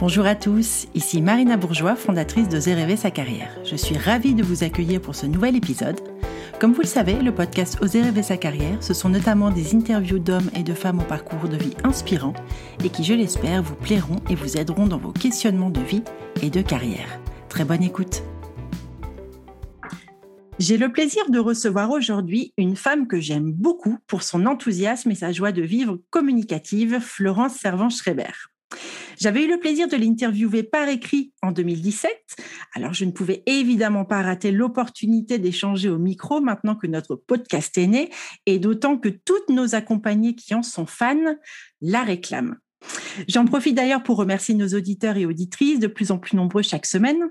Bonjour à tous, ici Marina Bourgeois, fondatrice de Rêver sa carrière. Je suis ravie de vous accueillir pour ce nouvel épisode. Comme vous le savez, le podcast Oser rêver sa carrière, ce sont notamment des interviews d'hommes et de femmes au parcours de vie inspirant et qui, je l'espère, vous plairont et vous aideront dans vos questionnements de vie et de carrière. Très bonne écoute. J'ai le plaisir de recevoir aujourd'hui une femme que j'aime beaucoup pour son enthousiasme et sa joie de vivre communicative, Florence Servan-Schreiber. J'avais eu le plaisir de l'interviewer par écrit en 2017. Alors, je ne pouvais évidemment pas rater l'opportunité d'échanger au micro maintenant que notre podcast est né et d'autant que toutes nos accompagnées qui en sont fans la réclament. J'en profite d'ailleurs pour remercier nos auditeurs et auditrices de plus en plus nombreux chaque semaine.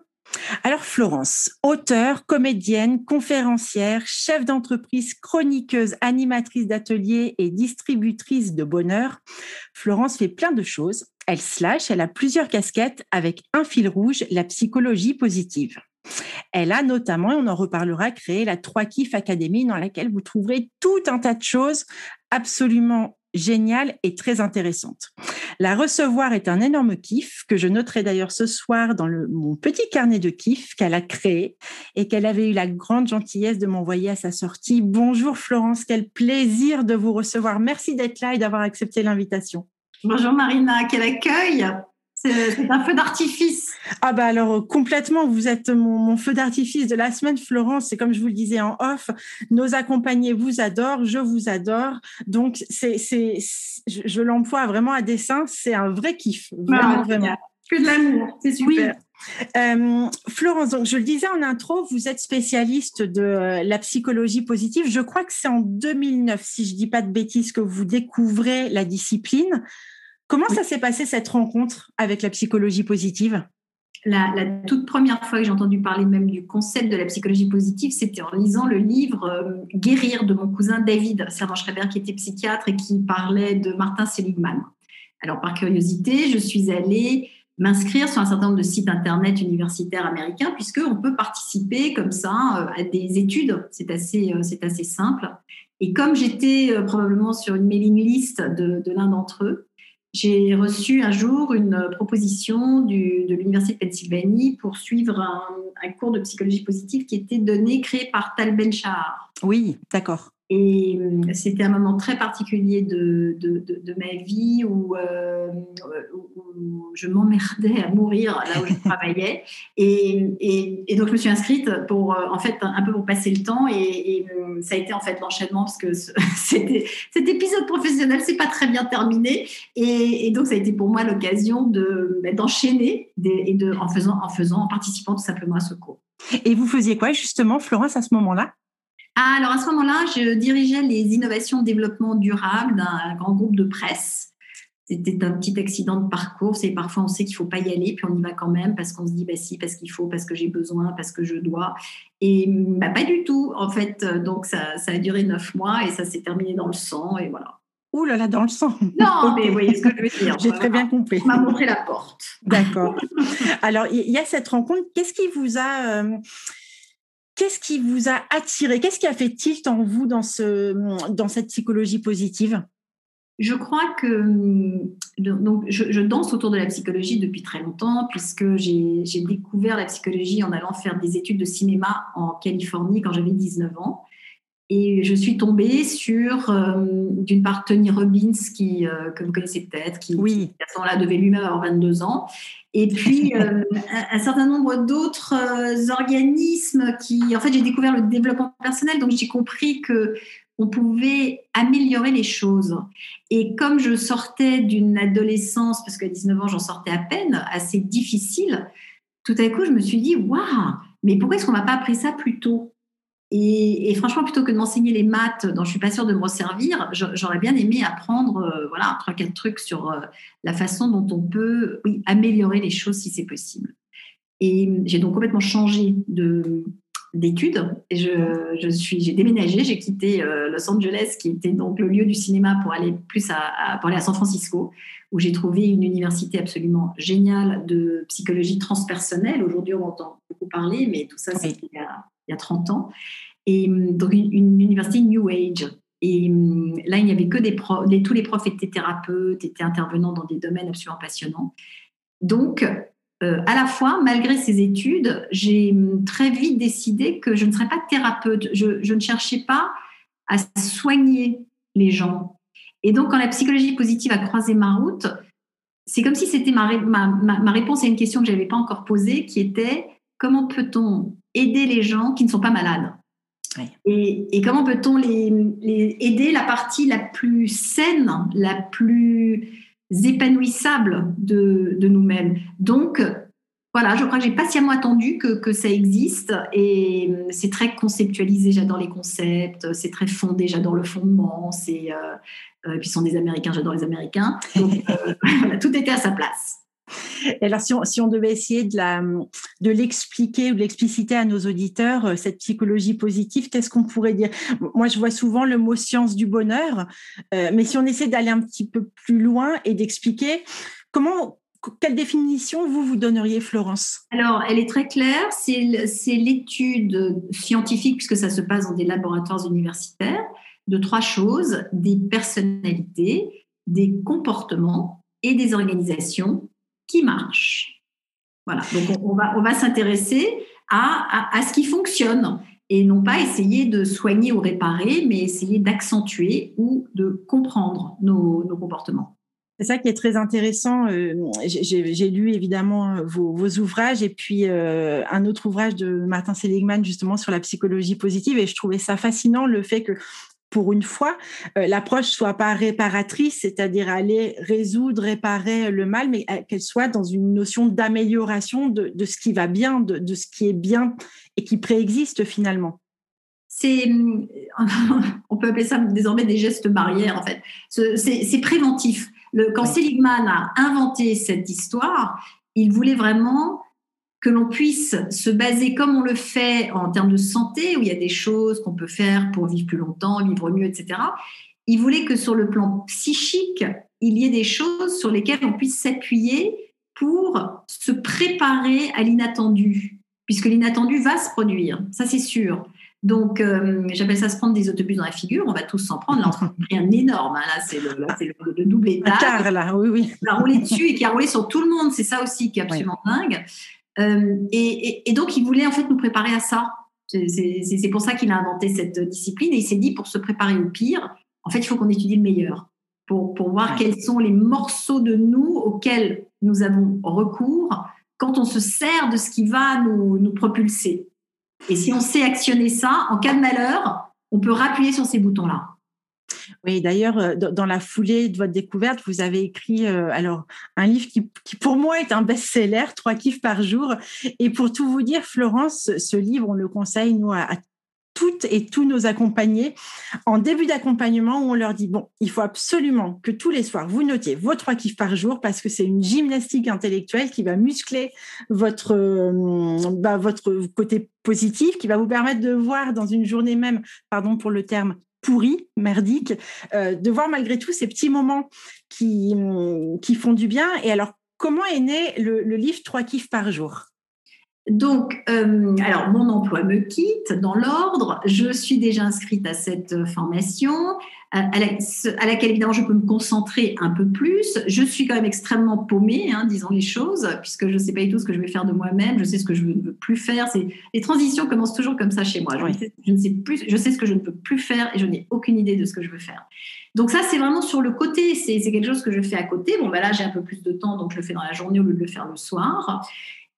Alors Florence, auteure, comédienne, conférencière, chef d'entreprise, chroniqueuse, animatrice d'ateliers et distributrice de bonheur, Florence fait plein de choses. Elle slash, elle a plusieurs casquettes avec un fil rouge, la psychologie positive. Elle a notamment, et on en reparlera, créé la 3 Kiff Academy dans laquelle vous trouverez tout un tas de choses absolument géniales et très intéressantes. La recevoir est un énorme kiff que je noterai d'ailleurs ce soir dans mon petit carnet de kiff qu'elle a créé et qu'elle avait eu la grande gentillesse de m'envoyer à sa sortie. Bonjour Florence, quel plaisir de vous recevoir. Merci d'être là et d'avoir accepté l'invitation. Bonjour Marina, quel accueil c'est un feu d'artifice. Ah bah alors euh, complètement, vous êtes mon, feu d'artifice de la semaine, Florence. C'est comme je vous le disais en off, nos accompagnés vous adorent, je vous adore. Donc c'est, c'est, je, l'emploie vraiment à dessein. C'est un vrai kiff, vraiment, vraiment. Que de l'amour, c'est super. Euh, Florence, donc je le disais en intro, vous êtes spécialiste de euh, la psychologie positive. Je crois que c'est en 2009, si je dis pas de bêtises, que vous découvrez la discipline. Comment ça s'est passé cette rencontre avec la psychologie positive? La, toute première fois que j'ai entendu parler même du concept de la psychologie positive, c'était en lisant le livre euh, Guérir de mon cousin David Servan-Schreiber, qui était psychiatre et qui parlait de Martin Seligman. Alors, par curiosité, je suis allée m'inscrire sur un certain nombre de sites internet universitaires américains, puisqu'on peut participer comme ça euh, à des études. C'est assez, euh, c'est assez simple. Et comme j'étais probablement sur une mailing list de, l'un d'entre eux, j'ai reçu un jour une proposition de l'Université de Pennsylvanie pour suivre un, cours de psychologie positive qui était donné, créé par Tal Ben Shahar. Oui, d'accord. Et euh, c'était un moment très particulier de, de, de, ma vie où, euh, où je m'emmerdais à mourir là où je travaillais. Et, et, et, donc, je me suis inscrite pour, euh, en fait, un peu pour passer le temps. Et, ça a été en fait l'enchaînement parce que cet épisode professionnel, c'est pas très bien terminé. Et, donc, ça a été pour moi l'occasion de, bah, d'enchaîner et de, en, faisant, en faisant, en participant tout simplement à ce cours. Et vous faisiez quoi justement, Florence, à ce moment-là? Alors à ce moment-là, je dirigeais les innovations développement durable d'un grand groupe de presse. C'était un petit accident de parcours. Et parfois, on sait qu'il ne faut pas y aller, puis on y va quand même parce qu'on se dit, bah si, parce qu'il faut, parce que j'ai besoin, parce que je dois. Et bah, pas du tout, en fait. Donc, ça, ça a duré neuf mois et ça s'est terminé dans le sang, et voilà. Ouh là là, dans le sang. Non, mais vous voyez ce que je veux dire. J'ai très bien compris. On m'a montré la porte. D'accord. Alors, il y a cette rencontre. Qu'est-ce qui vous a. Euh, Qu'est-ce qui vous a attiré? Qu'est-ce qui a fait tilt en vous dans, ce, dans cette psychologie positive? Je crois que donc, je, danse autour de la psychologie depuis très longtemps, puisque j'ai découvert la psychologie en allant faire des études de cinéma en Californie quand j'avais 19 ans. Et je suis tombée sur, euh, d'une part, Tony Robbins, qui, euh, que vous connaissez peut-être, qui, oui. à ce moment-là, devait lui-même avoir 22 ans. Et puis, euh, un, certain nombre d'autres organismes qui... En fait, j'ai découvert le développement personnel, donc j'ai compris que on pouvait améliorer les choses. Et comme je sortais d'une adolescence, parce qu'à 19 ans, j'en sortais à peine, assez difficile, tout à coup, je me suis dit, waouh, mais pourquoi est-ce qu'on m'a pas appris ça plus tôt? Et, franchement, plutôt que de m'enseigner les maths dont je suis pas sûre de me resservir, j'aurais bien aimé apprendre euh, voilà trois quatre trucs sur euh, la façon dont on peut oui, améliorer les choses si c'est possible. Et j'ai donc complètement changé de d'études. Je, je suis, j'ai déménagé, j'ai quitté euh, Los Angeles, qui était donc le lieu du cinéma, pour aller plus à, pour aller à San Francisco, où j'ai trouvé une université absolument géniale de psychologie transpersonnelle. Aujourd'hui, on entend beaucoup parler, mais tout ça, c'était il, il, y a 30 ans. Et donc, une, université New Age. Et là, il n'y avait que des profs, tous les profs étaient thérapeutes, étaient intervenants dans des domaines absolument passionnants. Donc, euh, à la fois, malgré ces études, j'ai très vite décidé que je ne serais pas thérapeute. Je, je, ne cherchais pas à soigner les gens. Et donc, quand la psychologie positive a croisé ma route, c'est comme si c'était ma, ma, ma, réponse à une question que je n'avais pas encore posée, qui était comment peut-on aider les gens qui ne sont pas malades. Et, et, comment peut-on les, les, aider? La partie la plus saine, la plus épanouissable de, de nous-mêmes. Donc, voilà, je crois que j'ai patiemment attendu que, que, ça existe et c'est très conceptualisé, j'adore les concepts, c'est très fondé, j'adore le fondement, c'est, euh, euh, et puis, sont des Américains, j'adore les Américains. Donc, euh, tout était à sa place. Alors, si on, devait essayer de, l'expliquer ou de l'expliciter à nos auditeurs, euh, cette psychologie positive, qu'est-ce qu'on pourrait dire? Moi, je vois souvent le mot science du bonheur, mais si on essaie d'aller un petit peu plus loin et d'expliquer, quelle définition vous vous donneriez, Florence? Alors, elle est très claire. C'est l'étude scientifique, puisque ça se passe dans des laboratoires universitaires, de trois choses, des personnalités, des comportements et des organisations qui marchent. Voilà, donc on, va, on va s'intéresser à, à, ce qui fonctionne et non pas essayer de soigner ou réparer, mais essayer d'accentuer ou de comprendre nos, nos comportements. C'est ça qui est très intéressant. Euh, j'ai lu évidemment vos, vos, ouvrages et puis euh, un autre ouvrage de Martin Seligman justement sur la psychologie positive et je trouvais ça fascinant le fait que pour une fois, euh, l'approche soit pas réparatrice, c'est-à-dire aller résoudre, réparer le mal, mais euh, qu'elle soit dans une notion d'amélioration de, de, ce qui va bien, de, de, ce qui est bien et qui préexiste finalement. C'est, on peut appeler ça désormais des gestes barrières en fait. C'est préventif. Le, quand Seligman a inventé cette histoire, il voulait vraiment que l'on puisse se baser comme on le fait en termes de santé, où il y a des choses qu'on peut faire pour vivre plus longtemps, vivre mieux, etc. Il voulait que sur le plan psychique, il y ait des choses sur lesquelles on puisse s'appuyer pour se préparer à l'inattendu, puisque l'inattendu va se produire, ça c'est sûr. Donc, euh, j'appelle ça se prendre des autobus dans la figure. On va tous s'en prendre. Là, on pris un énorme. Hein. Là, c'est le, le, double étage. Car, là, oui, oui. On a roulé dessus et qui a roulé sur tout le monde. C'est ça aussi qui est absolument dingue. Euh, et, donc, il voulait en fait nous préparer à ça. C'est pour ça qu'il a inventé cette discipline et il s'est dit pour se préparer au pire, en fait, il faut qu'on étudie le meilleur pour, pour voir quels sont les morceaux de nous auxquels nous avons recours quand on se sert de ce qui va nous, nous propulser. Et si on sait actionner ça, en cas de malheur, on peut rappuyer sur ces boutons-là. Oui, d'ailleurs, euh, dans la foulée de votre découverte, vous avez écrit euh, alors un livre qui, pour moi est un best-seller, trois kiffs par jour. Et pour tout vous dire, Florence, ce livre, on le conseille nous à, toutes et tous nos accompagnés en début d'accompagnement où on leur dit bon, il faut absolument que tous les soirs vous notiez vos trois kiffs par jour parce que c'est une gymnastique intellectuelle qui va muscler votre euh, bah, votre côté positif, qui va vous permettre de voir dans une journée même, pardon pour le terme, pourri, merdique, euh, de voir malgré tout ces petits moments qui, qui font du bien. Et alors, comment est né le, livre Trois kiffs par jour? Donc, euh, alors mon emploi me quitte dans l'ordre. Je suis déjà inscrite à cette formation à, laquelle évidemment je peux me concentrer un peu plus. Je suis quand même extrêmement paumée, hein, disons les choses, puisque je ne sais pas du tout ce que je vais faire de moi-même. Je sais ce que je ne veux plus faire. Les transitions commencent toujours comme ça chez moi. Je, sais, je, ne sais plus, je sais ce que je ne peux plus faire et je n'ai aucune idée de ce que je veux faire. Donc ça, c'est vraiment sur le côté. C'est quelque chose que je fais à côté. Bon, ben là, j'ai un peu plus de temps, donc je le fais dans la journée au lieu de le faire le soir.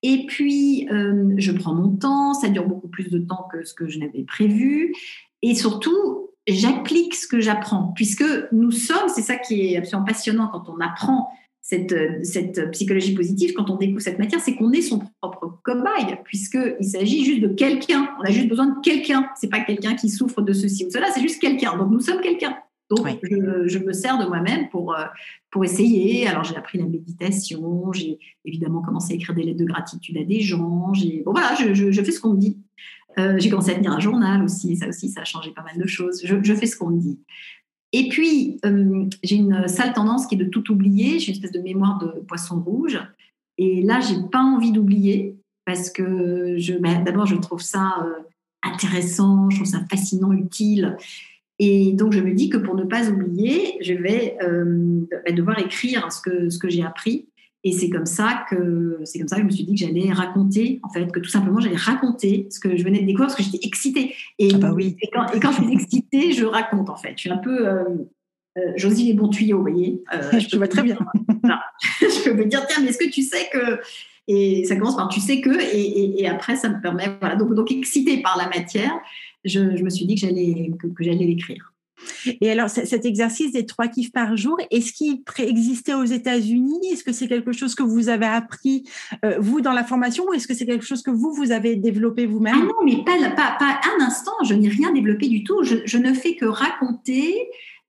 Et puis, euh, je prends mon temps, ça dure beaucoup plus de temps que ce que je n'avais prévu. Et surtout, j'applique ce que j'apprends, puisque nous sommes, c'est ça qui est absolument passionnant quand on apprend cette, cette psychologie positive, quand on découvre cette matière, c'est qu'on est son propre cobaye, puisqu'il s'agit juste de quelqu'un. On a juste besoin de quelqu'un. C'est pas quelqu'un qui souffre de ceci ou cela, c'est juste quelqu'un. Donc nous sommes quelqu'un. Donc je, je, me sers de moi-même pour, euh, pour essayer. Alors j'ai appris la méditation, j'ai évidemment commencé à écrire des lettres de gratitude à des gens. Bon voilà, je, je, je fais ce qu'on me dit. Euh, j'ai commencé à tenir un journal aussi, ça aussi, ça a changé pas mal de choses. Je, fais ce qu'on me dit. Et puis, euh, j'ai une sale tendance qui est de tout oublier. J'ai une espèce de mémoire de poisson rouge. Et là, j'ai pas envie d'oublier parce que je, ben, d'abord, je trouve ça euh, intéressant, je trouve ça fascinant, utile. Et donc, je me dis que pour ne pas oublier, je vais ben, devoir écrire ce que, ce que j'ai appris Et c'est comme ça que c'est comme ça que je me suis dit que j'allais raconter, en fait, que tout simplement j'allais raconter ce que je venais de découvrir parce que j'étais excitée. Et, ah bah oui. et, quand, et, quand, je suis excitée, je raconte en fait. Je suis un peu euh, euh, Josie les bons tuyaux, vous voyez. Euh, je, vois très bien. je peux me dire tiens, mais est-ce que tu sais que et ça commence par tu sais que et, et après ça me permet voilà donc donc excitée par la matière, je, je me suis dit que j'allais que, que j'allais l'écrire. Et alors, cet exercice des trois kiffs par jour, est-ce qu'il préexistait aux États-Unis? Est-ce que c'est quelque chose que vous avez appris, euh, vous, dans la formation, ou est-ce que c'est quelque chose que vous, vous avez développé vous-même? Ah non, mais pas, pas, pas, un instant, je n'ai rien développé du tout. Je, je ne fais que raconter,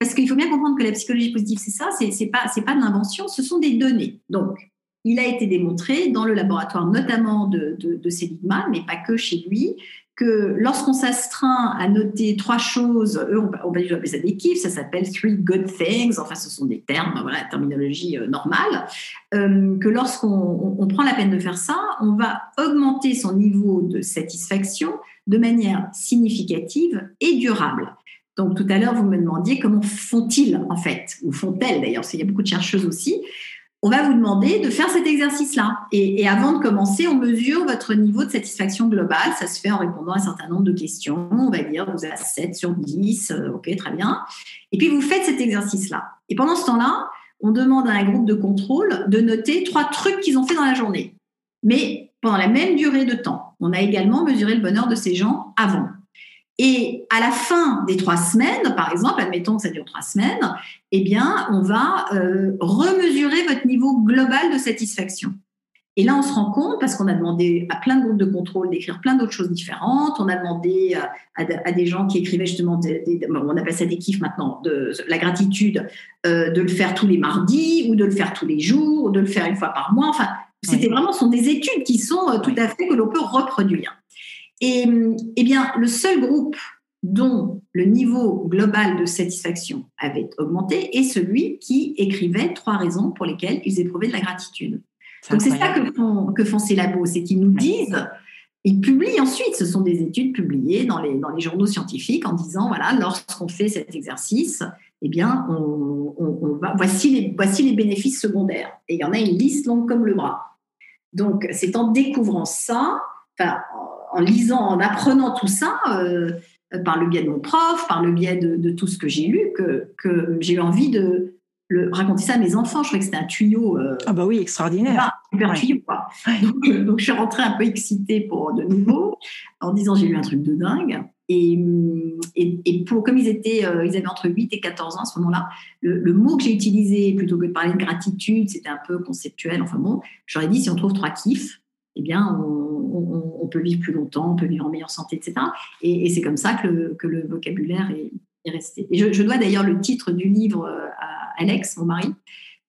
parce qu'il faut bien comprendre que la psychologie positive, c'est ça, c'est, c'est pas, c'est pas de l'invention, ce sont des données. Donc, il a été démontré dans le laboratoire, notamment de, de, de Seligman, mais pas que chez lui, que lorsqu'on s'astreint à noter trois choses, eux, on va appeler ça des kiffs, ça s'appelle three good things, enfin ce sont des termes, voilà, la terminologie euh, normale, euh, que lorsqu'on on prend la peine de faire ça, on va augmenter son niveau de satisfaction de manière significative et durable. Donc tout à l'heure, vous me demandiez comment font-ils en fait, ou font-elles d'ailleurs, parce qu'il y a beaucoup de chercheuses aussi on va vous demander de faire cet exercice-là. Et, avant de commencer, on mesure votre niveau de satisfaction globale. Ça se fait en répondant à un certain nombre de questions. On va dire, vous êtes à 7 sur 10, euh, ok, très bien. Et puis, vous faites cet exercice-là. Et pendant ce temps-là, on demande à un groupe de contrôle de noter trois trucs qu'ils ont fait dans la journée. Mais pendant la même durée de temps. On a également mesuré le bonheur de ces gens avant. Et à la fin des trois semaines, par exemple, admettons que ça dure trois semaines, eh bien, on va euh, remesurer votre niveau global de satisfaction. Et là, on se rend compte, parce qu'on a demandé à plein de groupes de contrôle d'écrire plein d'autres choses différentes, on a demandé à, des gens qui écrivaient justement, on appelle ça des kiffs maintenant, de la gratitude, euh, de le faire tous les mardis, ou de le faire tous les jours, ou de le faire une fois par mois. Enfin, c'était vraiment, ce sont des études qui sont euh, tout à fait que l'on peut reproduire. Et eh bien, le seul groupe dont le niveau global de satisfaction avait augmenté est celui qui écrivait trois raisons pour lesquelles ils éprouvaient de la gratitude. Donc c'est ça que font, que font ces labos, c'est qu'ils nous disent, ils publient ensuite, ce sont des études publiées dans les, dans les journaux scientifiques en disant, voilà, lorsqu'on fait cet exercice, eh bien, on, on, va, voici, les, voici les bénéfices secondaires. Et il y en a une liste longue comme le bras. Donc c'est en découvrant ça, enfin, en lisant, en apprenant tout ça, euh, par le biais de mon prof, par le biais de, tout ce que j'ai lu, que, que j'ai eu envie de le, raconter ça à mes enfants. Je trouvais que c'était un tuyau. Euh, ah bah oui, extraordinaire. Super, tuyau, quoi. Donc, euh, donc, je suis rentrée un peu excitée pour de nouveau, en disant j'ai lu un truc de dingue. Et, et, pour, comme ils, étaient, ils avaient entre 8 et 14 ans à ce moment-là, le, le, mot que j'ai utilisé, plutôt que de parler de gratitude, c'était un peu conceptuel. Enfin bon, j'aurais dit si on trouve trois kiffs, eh bien, on, peut vivre plus longtemps, on peut vivre en meilleure santé, etc. Et, c'est comme ça que le, vocabulaire est, resté. Et je, dois d'ailleurs le titre du livre euh, à Alex, mon mari,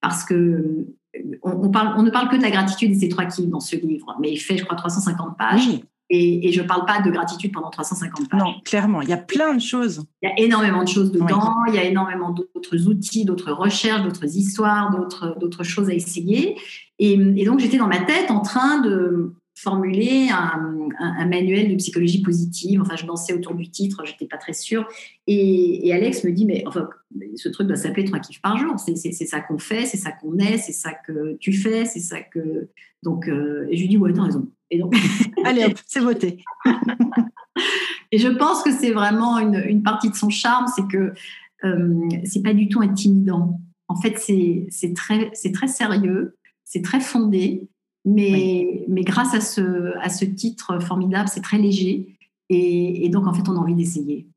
parce que euh, on, ne parle que de la gratitude et ses trois kills dans ce livre, mais il fait, je crois, 350 pages. Et, je ne parle pas de gratitude pendant 350 pages. Non, clairement, il y a plein de choses. Il y a énormément de choses dedans, il y a énormément d'autres outils, d'autres recherches, d'autres histoires, d'autres choses à essayer. Et, donc, j'étais dans ma tête en train de formuler un, manuel de psychologie positive. Enfin, je dansais autour du titre, j'étais pas très sûre. Et, Alex me dit, mais enfin, ce truc doit s'appeler trois kiffs par jour. C'est ça qu'on fait, c'est ça qu'on est, c'est ça que tu fais, c'est ça que. Donc, euh, et je lui dis, ouais, t'as raison. Et donc, allez c'est voté. et je pense que c'est vraiment une, partie de son charme, c'est que euh, c'est pas du tout intimidant. En fait, c'est très, très sérieux, c'est très fondé, mais, mais grâce à ce, à ce titre formidable, c'est très léger. Et, et donc, en fait, on a envie d'essayer.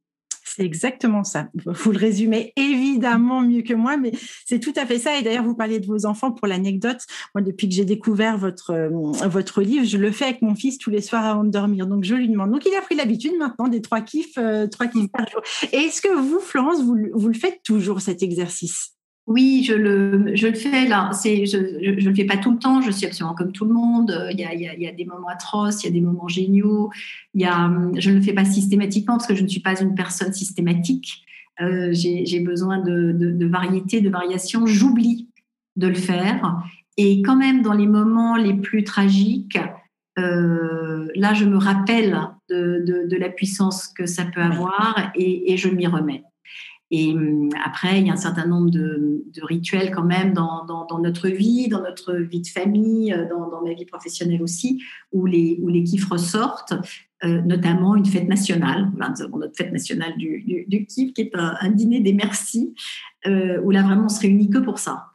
C'est exactement ça. Vous le résumez évidemment mieux que moi, mais c'est tout à fait ça. Et d'ailleurs, vous parliez de vos enfants pour l'anecdote. Moi, depuis que j'ai découvert votre, euh, votre livre, je le fais avec mon fils tous les soirs avant de dormir. Donc, je lui demande. Donc, il a pris l'habitude maintenant des trois kiffs, euh, trois kiffs par jour. Et est-ce que vous, Florence, vous, vous le faites toujours cet exercice? Oui, je le, je le fais là. C'est, je ne le fais pas tout le temps. Je suis absolument comme tout le monde. Il y, a, il, y a, il y a, des moments atroces, il y a des moments géniaux. Il y a, je ne le fais pas systématiquement parce que je ne suis pas une personne systématique. Euh, j'ai, besoin de, de, de, variété, de variation. J'oublie de le faire. Et quand même, dans les moments les plus tragiques, euh, là, je me rappelle de, de, la puissance que ça peut avoir et, et je m'y remets. Et hum, après, il y a un certain nombre de, rituels quand même dans, notre vie, dans notre vie de famille, euh, dans, ma vie professionnelle aussi, où les, où les kiffs ressortent, euh, notamment une fête nationale. nous avons notre fête nationale du, du, kiff, qui est un, dîner des merci, euh, où là vraiment on se réunit que pour ça.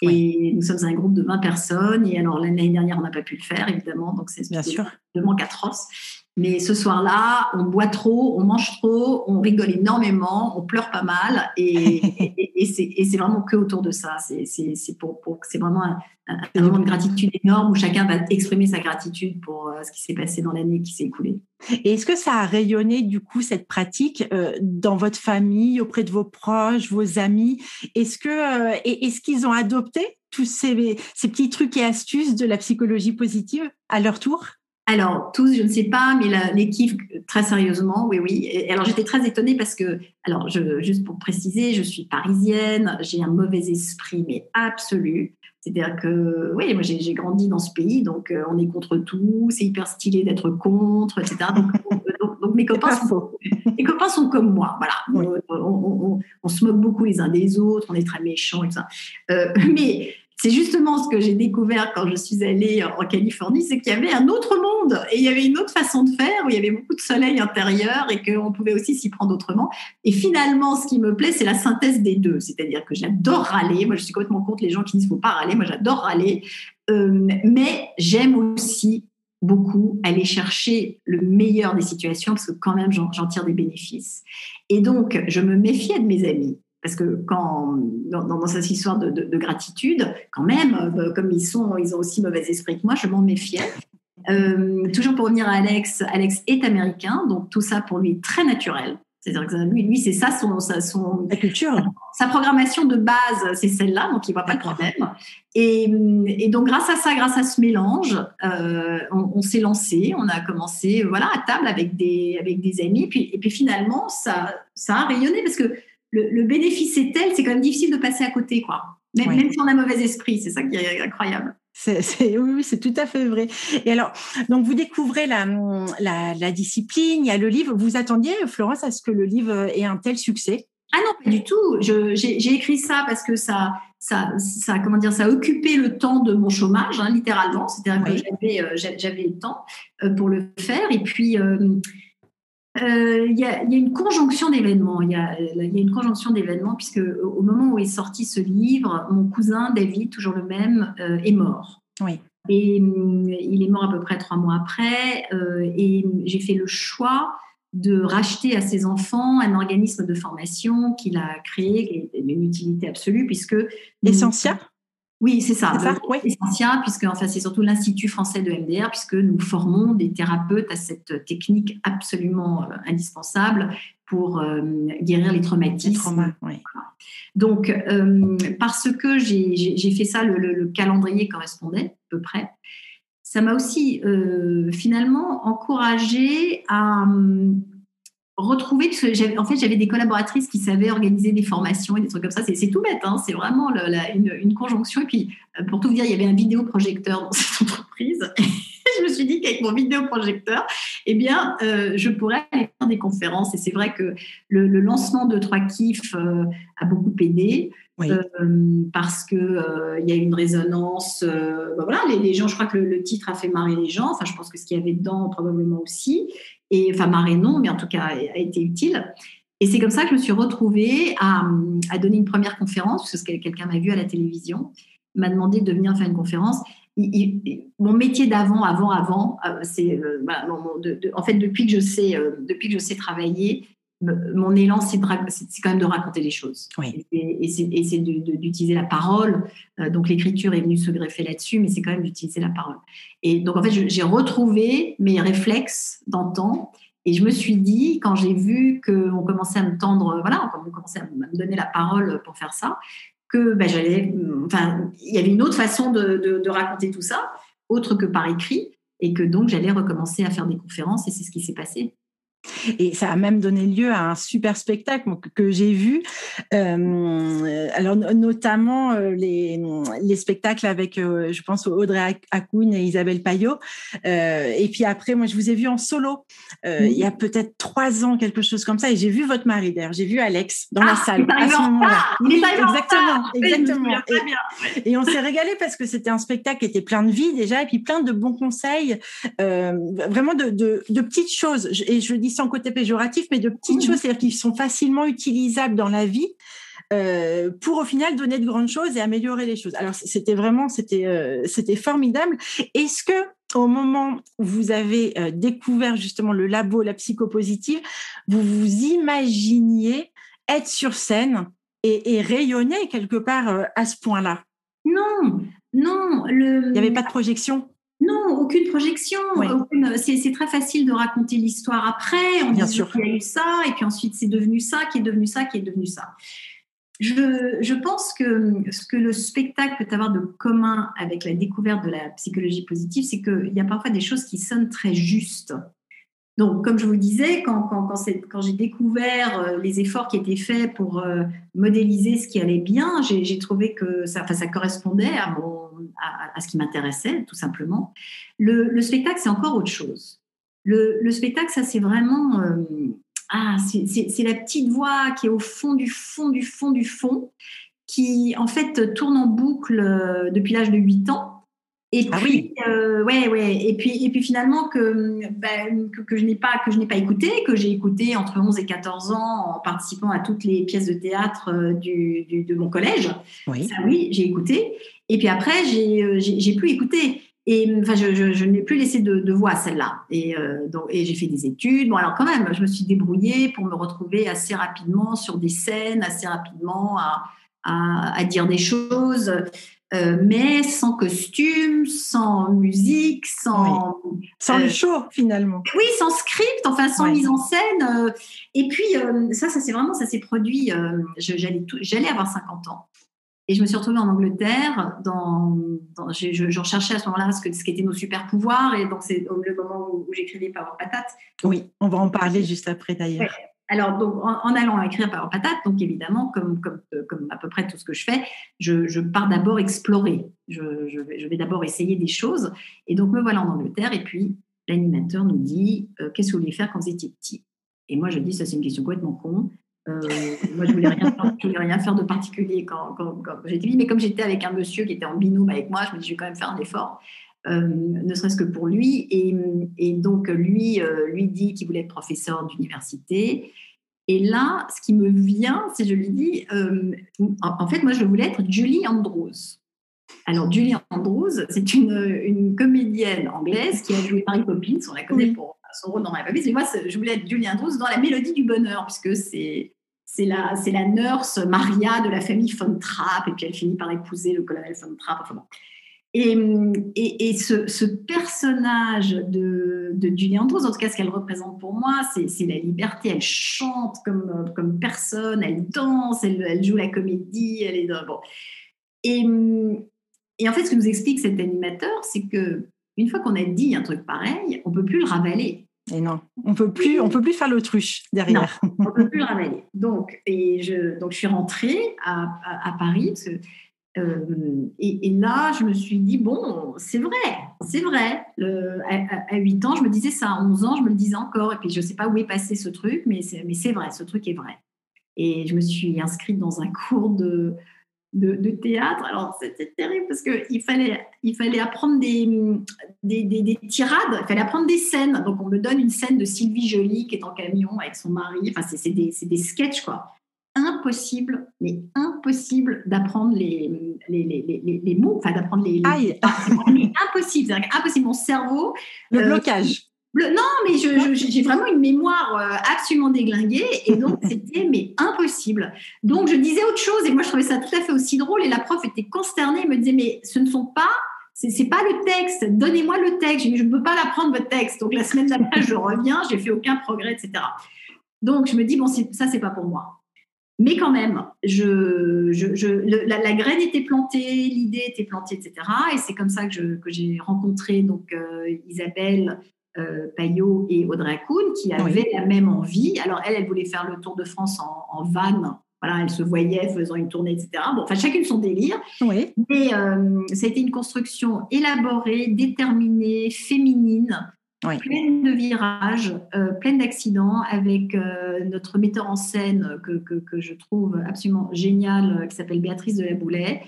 Et nous sommes un groupe de 20 personnes. Et alors, l'année dernière, on n'a pas pu le faire, évidemment. Donc, c'est manque atroce. Mais ce soir-là, on boit trop, on mange trop, on rigole énormément, on pleure pas mal, et, et, c'est vraiment que autour de ça. C'est pour, pour vraiment un, moment de gratitude énorme où chacun va exprimer sa gratitude pour euh, ce qui s'est passé dans l'année qui s'est écoulée. Et est-ce que ça a rayonné du coup cette pratique euh, dans votre famille, auprès de vos proches, vos amis? Est-ce que euh, est-ce qu'ils ont adopté tous ces, ces petits trucs et astuces de la psychologie positive à leur tour? Alors, tous, je ne sais pas, mais l'équipe, très sérieusement, oui, oui. Et alors, j'étais très étonnée parce que, alors, je, juste pour préciser, je suis parisienne, j'ai un mauvais esprit, mais absolu. C'est-à-dire que, oui, moi, j'ai grandi dans ce pays, donc euh, on est contre tout, c'est hyper stylé d'être contre, etc. Donc, mes, copains sont, mes copains sont comme moi, voilà. On, se moque beaucoup les uns des autres, on est très méchants et tout ça. Euh, mais c'est justement ce que j'ai découvert quand je suis allée en Californie, c'est qu'il y avait un autre monde et il y avait une autre façon de faire où il y avait beaucoup de soleil intérieur et qu'on pouvait aussi s'y prendre autrement. Et finalement, ce qui me plaît, c'est la synthèse des deux. C'est-à-dire que j'adore râler. Moi, je suis complètement contre les gens qui disent faut pas râler. Moi, j'adore râler. Euh, mais j'aime aussi beaucoup aller chercher le meilleur des situations parce que quand même, j'en tire des bénéfices. Et donc, je me méfiais de mes amis parce que quand dans, cette histoire de, gratitude, quand même, euh, comme ils sont, ils ont aussi mauvais esprit que moi, je m'en méfiais. Euh, toujours pour revenir à Alex, Alex est américain, donc tout ça pour lui est très naturel. C'est-à-dire que lui, lui c'est ça son, son La culture. Sa programmation de base, c'est celle-là, donc il voit pas de problème. Et, et, donc grâce à ça, grâce à ce mélange, euh, on, s'est lancé, on a commencé, voilà, à table avec des avec des amis, et puis, et puis finalement ça ça a rayonné parce que le, bénéfice est tel, c'est quand même difficile de passer à côté, quoi. Même, si on a mauvais esprit, c'est ça qui est incroyable. oui, c'est tout à fait vrai. Et alors, donc vous découvrez la, la, discipline, il y a le livre. Vous attendiez, Florence, à ce que le livre ait un tel succès? Ah non, pas du tout. J'ai écrit ça parce que ça, ça, ça, comment dire, ça a occupé le temps de mon chômage, hein, littéralement. C'est-à-dire que euh, j'avais le temps euh, pour le faire. Et puis, euh, euh, il y, a une conjonction d'événements. Il y, a une conjonction d'événements puisque au moment où est sorti ce livre, mon cousin David, toujours le même, euh, est mort. Oui. Et mm, il est mort à peu près trois mois après. Euh, et j'ai fait le choix de racheter à ses enfants un organisme de formation qu'il a créé, qui est d'une utilité absolue, puisque... Essentiel oui, c'est ça. ça? Oui. Essentiel, puisque enfin, c'est surtout l'Institut français de MDR, puisque nous formons des thérapeutes à cette technique absolument euh, indispensable pour euh, guérir les traumatismes. Donc, euh, parce que j'ai fait ça, le, calendrier correspondait à peu près. Ça m'a aussi finalement encouragé à retrouver, parce que en fait, j'avais des collaboratrices qui savaient organiser des formations et des trucs comme ça. C'est tout bête, hein, c'est vraiment une, conjonction. Et puis, euh, pour tout vous dire, il y avait un vidéoprojecteur dans cette entreprise. je me suis dit qu'avec mon vidéoprojecteur, eh bien, euh, je pourrais aller faire des conférences. Et c'est vrai que le, lancement de Trois Kiffs euh, a beaucoup aidé. Parce que il y a une résonance. Ben voilà, les, gens, je crois que le, titre a fait marrer les gens. Enfin, je pense que ce qu'il y avait dedans probablement aussi et enfin marée non, mais en tout cas a été utile. Et c'est comme ça que je me suis retrouvée à, donner une première conférence, parce que quelqu'un m'a vu à la télévision, m'a demandé de venir faire une conférence. mon métier d'avant, avant, avant, euh, c'est euh, en fait depuis que je sais, euh, depuis que je sais travailler, mon élan, c'est quand même de raconter les choses. Et, c'est d'utiliser la parole. Euh, donc l'écriture est venue se greffer là-dessus, mais c'est quand même d'utiliser la parole. Et donc en fait, j'ai retrouvé mes réflexes d'antan. Et je me suis dit, quand j'ai vu qu'on commençait à me tendre, voilà, on commençait à me donner la parole pour faire ça, que ben, j'allais, enfin, il y avait une autre façon de, de raconter tout ça, autre que par écrit, et que donc j'allais recommencer à faire des conférences, et c'est ce qui s'est passé. Et ça a même donné lieu à un super spectacle que, j'ai vu. Euh, alors notamment euh, les, les spectacles avec, euh, je pense, Audrey Hakoun et Isabelle Payot. et puis après, moi, je vous ai vu en solo il y a peut-être trois ans, quelque chose comme ça. Et j'ai vu votre mari d'ailleurs. J'ai vu Alex dans la ah, salle à ce moment-là. exactement, exactement. Et, et, on s'est régalé parce que c'était un spectacle qui était plein de vie déjà, et puis plein de bons conseils, vraiment de, de, de petites choses. Et je dis sans côté péjoratif, mais de petites choses, c'est-à-dire qu'ils sont facilement utilisables dans la vie. Euh, pour au final donner de grandes choses et améliorer les choses. Alors c'était vraiment c'était euh, c'était formidable. Est-ce que au moment où vous avez euh, découvert justement le labo, la psychopositive, vous vous imaginiez être sur scène et, et rayonner quelque part à ce point-là? Non, non. Le... Il n'y avait pas de projection? Non, aucune projection. C'est très facile de raconter l'histoire après. On Bien sûr. qu'il y a eu ça, et puis ensuite c'est devenu ça, qui est devenu ça, qui est devenu ça. Je, je, pense que ce que le spectacle peut avoir de commun avec la découverte de la psychologie positive, c'est qu'il y a parfois des choses qui sonnent très justes. Donc, comme je vous disais, quand, quand, quand, j'ai découvert euh, les efforts qui étaient faits pour euh, modéliser ce qui allait bien, j'ai trouvé que ça, ça correspondait à, mon, à, ce qui m'intéressait, tout simplement. Le, spectacle, c'est encore autre chose. Le, spectacle, ça, c'est vraiment... Euh, ah, c'est la petite voix qui est au fond du fond du fond du fond, qui, en fait, tourne en boucle depuis l'âge de 8 ans et ah puis, euh, ouais, ouais. Et puis, et puis finalement que, ben, que, je n'ai pas que je n'ai pas écouté, que j'ai écouté entre 11 et 14 ans en participant à toutes les pièces de théâtre euh, du, de mon collège. Oui. Ça, oui, j'ai écouté. Et puis après, j'ai euh, plus écouté. Et enfin, je, je, je n'ai plus laissé de, de voix celle-là. Et, donc, et j'ai fait des études. Bon, alors quand même, je me suis débrouillée pour me retrouver assez rapidement sur des scènes, assez rapidement à, à, à dire des choses. Euh, mais sans costume, sans musique, sans sans le euh, show finalement. Oui, sans script, enfin sans mise en scène. Euh, et puis ça, ça c'est vraiment ça s'est produit. j'allais j'allais avoir 50 ans et je me suis retrouvée en Angleterre. Dans, dans je, recherchais à ce moment-là ce, que, ce qui était nos super pouvoirs et donc c'est le moment où, j'écrivais Power Patate. Oui, on va en parler juste après d'ailleurs. Alors, donc, en, allant écrire par patate, donc évidemment, comme, comme, comme, à peu près tout ce que je fais, je, pars d'abord explorer. Je, je vais, d'abord essayer des choses. Et donc, me voilà en Angleterre. Et puis, l'animateur nous dit euh, Qu'est-ce que vous vouliez faire quand vous étiez petit? Et moi, je dis Ça, c'est une question complètement con. Euh, moi, je voulais rien faire, voulais rien faire de particulier quand, quand, j'étais petit. Mais comme j'étais avec un monsieur qui était en binôme avec moi, je me dis Je vais quand même faire un effort. Euh, ne serait-ce que pour lui. Et, et donc, lui, euh, lui dit qu'il voulait être professeur d'université. Et là, ce qui me vient, c'est je lui dis, euh, en, fait, moi, je voulais être Julie Andrews. Alors, Julie Andrews, c'est une, une, comédienne anglaise qui a joué Mary Poppins, on la connaît pour son rôle dans Mary Poppins. Et moi, je voulais être Julie Andrews dans La Mélodie du Bonheur, puisque c'est c'est la, c'est la nurse Maria de la famille von Trapp, et puis elle finit par épouser le colonel von Trapp. Bon. Et, et, ce, personnage de, de Julie Andrews, en tout cas ce qu'elle représente pour moi, c'est la liberté. Elle chante comme, comme personne, elle danse, elle, joue la comédie, elle est bon. Et, et en fait, ce que nous explique cet animateur, c'est que une fois qu'on a dit un truc pareil, on peut plus le ravaler. Et non, on peut plus, on peut plus faire l'autruche derrière. Non, on peut plus ravaler. Donc, et je, donc je suis rentrée à, à, à Paris euh, et, là, je me suis dit, bon, c'est vrai, c'est vrai. à, 8 ans, je me disais ça, à 11 ans, je me le disais encore. Et puis, je ne sais pas où est passé ce truc, mais c'est vrai, ce truc est vrai. Et je me suis inscrite dans un cours de, de, théâtre. Alors, c'était terrible parce qu'il fallait, il fallait apprendre des, des, des, tirades, il fallait apprendre des scènes. Donc, on me donne une scène de Sylvie Joly qui est en camion avec son mari. Enfin, c'est des, des sketchs, quoi impossible, mais impossible d'apprendre les, les, les, les, mots, enfin d'apprendre les, Aïe. impossible, impossible. Mon cerveau. Le euh, blocage. Non, mais j'ai vraiment une mémoire euh, absolument déglinguée et donc c'était mais impossible. Donc je disais autre chose et moi je trouvais ça tout à fait aussi drôle et la prof était consternée, me disait mais ce ne sont pas c'est pas le texte, donnez-moi le texte. je ne peux pas l'apprendre votre texte. Donc la semaine d'après, je reviens, j'ai fait aucun progrès, etc. Donc je me dis, bon, ça, c'est pas pour moi. Mais quand même, je, je, la, graine était plantée, l'idée était plantée, etc. Et c'est comme ça que, j'ai rencontré donc euh, Isabelle Payot et Audrey Akoun, qui avaient la même envie. Alors, elle, elle voulait faire le Tour de France en, en van. Voilà, elle se voyait faisant une tournée, etc. Bon, enfin, chacune son délire. Oui. Mais ça a été une construction élaborée, déterminée, féminine, pleine de virages, euh, pleine d'accidents, avec euh, notre metteur en scène que, que, je trouve absolument génial, euh, qui s'appelle Béatrice de la Boulet,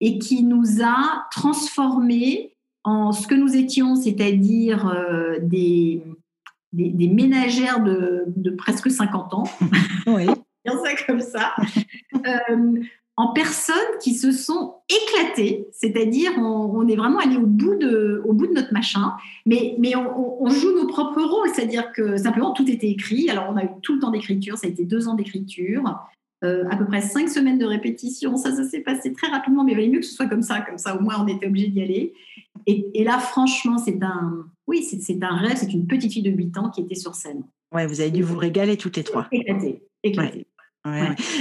et qui nous a transformés en ce que nous étions, c'est-à-dire des, des, ménagères de, de, presque 50 ans. Oui. ça comme ça en personnes qui se sont éclatées, c'est-à-dire on, est vraiment allé au bout de, au bout de notre machin, mais, mais on, joue nos propres rôles, c'est-à-dire que simplement tout était écrit. Alors on a eu tout le temps d'écriture, ça a été deux ans d'écriture, euh, à peu près cinq semaines de répétition, ça, ça s'est passé très rapidement, mais il valait mieux que ce soit comme ça, comme ça au moins on était obligé d'y aller. Et, là franchement c'est un, oui c'est un rêve, c'est une petite fille de 8 ans qui était sur scène. Ouais, vous avez dû vous régaler toutes les trois. Éclaté, éclaté.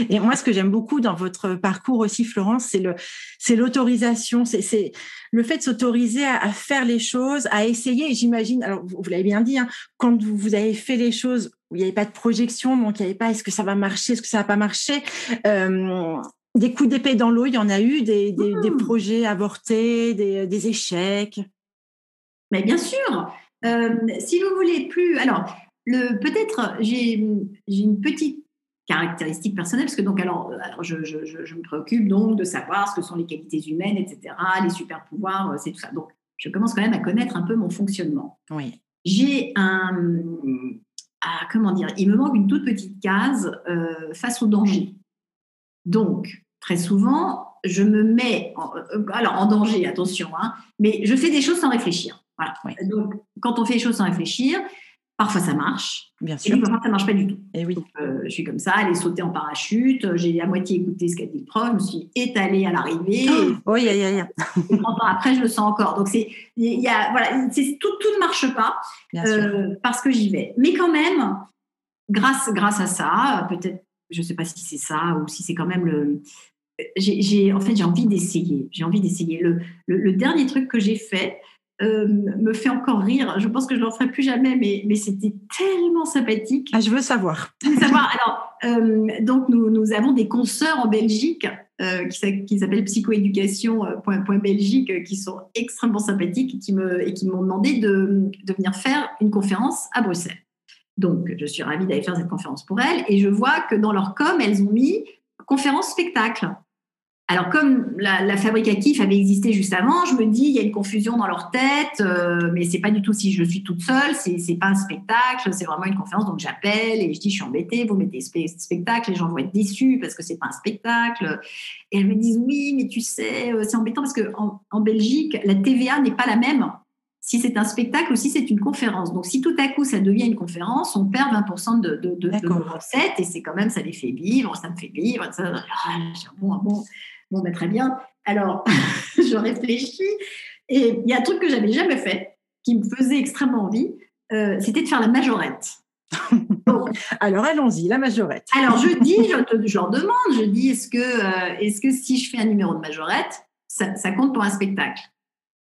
Et moi, ce que j'aime beaucoup dans votre parcours aussi, Florence, c'est le, c'est l'autorisation, c'est, le fait de s'autoriser à, faire les choses, à essayer. J'imagine, alors vous, l'avez bien dit, hein, quand vous, avez fait les choses où il n'y avait pas de projection, donc il n'y avait pas est-ce que ça va marcher, est-ce que ça va pas marcher. Euh, des coups d'épée dans l'eau, il y en a eu, des, des, mmh. projets avortés, des, des, échecs. Mais bien sûr. Euh, si vous voulez plus, alors peut-être j'ai, une petite caractéristiques personnelles, parce que donc alors, alors je, je, je, me préoccupe donc de savoir ce que sont les qualités humaines, etc., les super pouvoirs, euh, c'est tout ça. Donc je commence quand même à connaître un peu mon fonctionnement. Oui. J'ai un, comment dire, il me manque une toute petite case euh, face au danger. Donc très souvent, je me mets, en, euh, alors en danger, attention, hein, mais je fais des choses sans réfléchir. Voilà. Donc quand on fait des choses sans réfléchir, Parfois ça marche, bien sûr. Et parfois ça marche pas du tout. Et eh oui. Euh, je suis comme ça, aller sauter en parachute. J'ai à moitié écouté ce qu'a dit le prof. Je me suis étalée à l'arrivée. Oh, oui, oui, oui. Et 30 ans après, je le sens encore. Donc c'est, il y a, voilà, c'est, tout, tout ne marche pas euh, parce que j'y vais. Mais quand même, grâce, grâce à ça, peut-être, je sais pas si c'est ça ou si c'est quand même le. J'ai, en fait, j'ai envie d'essayer. J'ai envie d'essayer. Le, le, le dernier truc que j'ai fait, euh, me fait encore rire. Je pense que je ne l'en ferai plus jamais, mais, mais c'était tellement sympathique. Ah, je veux savoir. savoir. Alors, euh, donc, nous, nous, avons des consoeurs en Belgique euh, qui, qui s'appellent psychoéducation.belgique, qui sont extrêmement sympathiques et qui, me, et qui m'ont demandé de, de venir faire une conférence à Bruxelles. Donc, je suis ravie d'aller faire cette conférence pour elles. Et je vois que dans leur com, elles ont mis conférence spectacle. Alors, comme la, la, fabrique actif avait existé juste avant, je me dis, il y a une confusion dans leur tête, euh, mais c'est pas du tout si je suis toute seule, c'est, c'est pas un spectacle, c'est vraiment une conférence. Donc, j'appelle et je dis, je suis embêtée, vous mettez spectacle, les gens vont être déçus parce que c'est pas un spectacle. Et elles me disent, oui, mais tu sais, euh, c'est embêtant parce qu'en en, Belgique, la TVA n'est pas la même si c'est un spectacle ou si c'est une conférence. Donc, si tout à coup ça devient une conférence, on perd 20% de, de, de, de recettes et c'est quand même, ça les fait vivre, ça me fait vivre. Ça, ah, bon, bon. Bon, ben, très bien. Alors, je réfléchis. Et il y a un truc que j'avais jamais fait, qui me faisait extrêmement envie, euh, c'était de faire la majorette. Alors allons-y, la majorette. Alors je dis, je, leur demande, je dis est-ce que, euh, est-ce que si je fais un numéro de majorette, ça, ça compte pour un spectacle?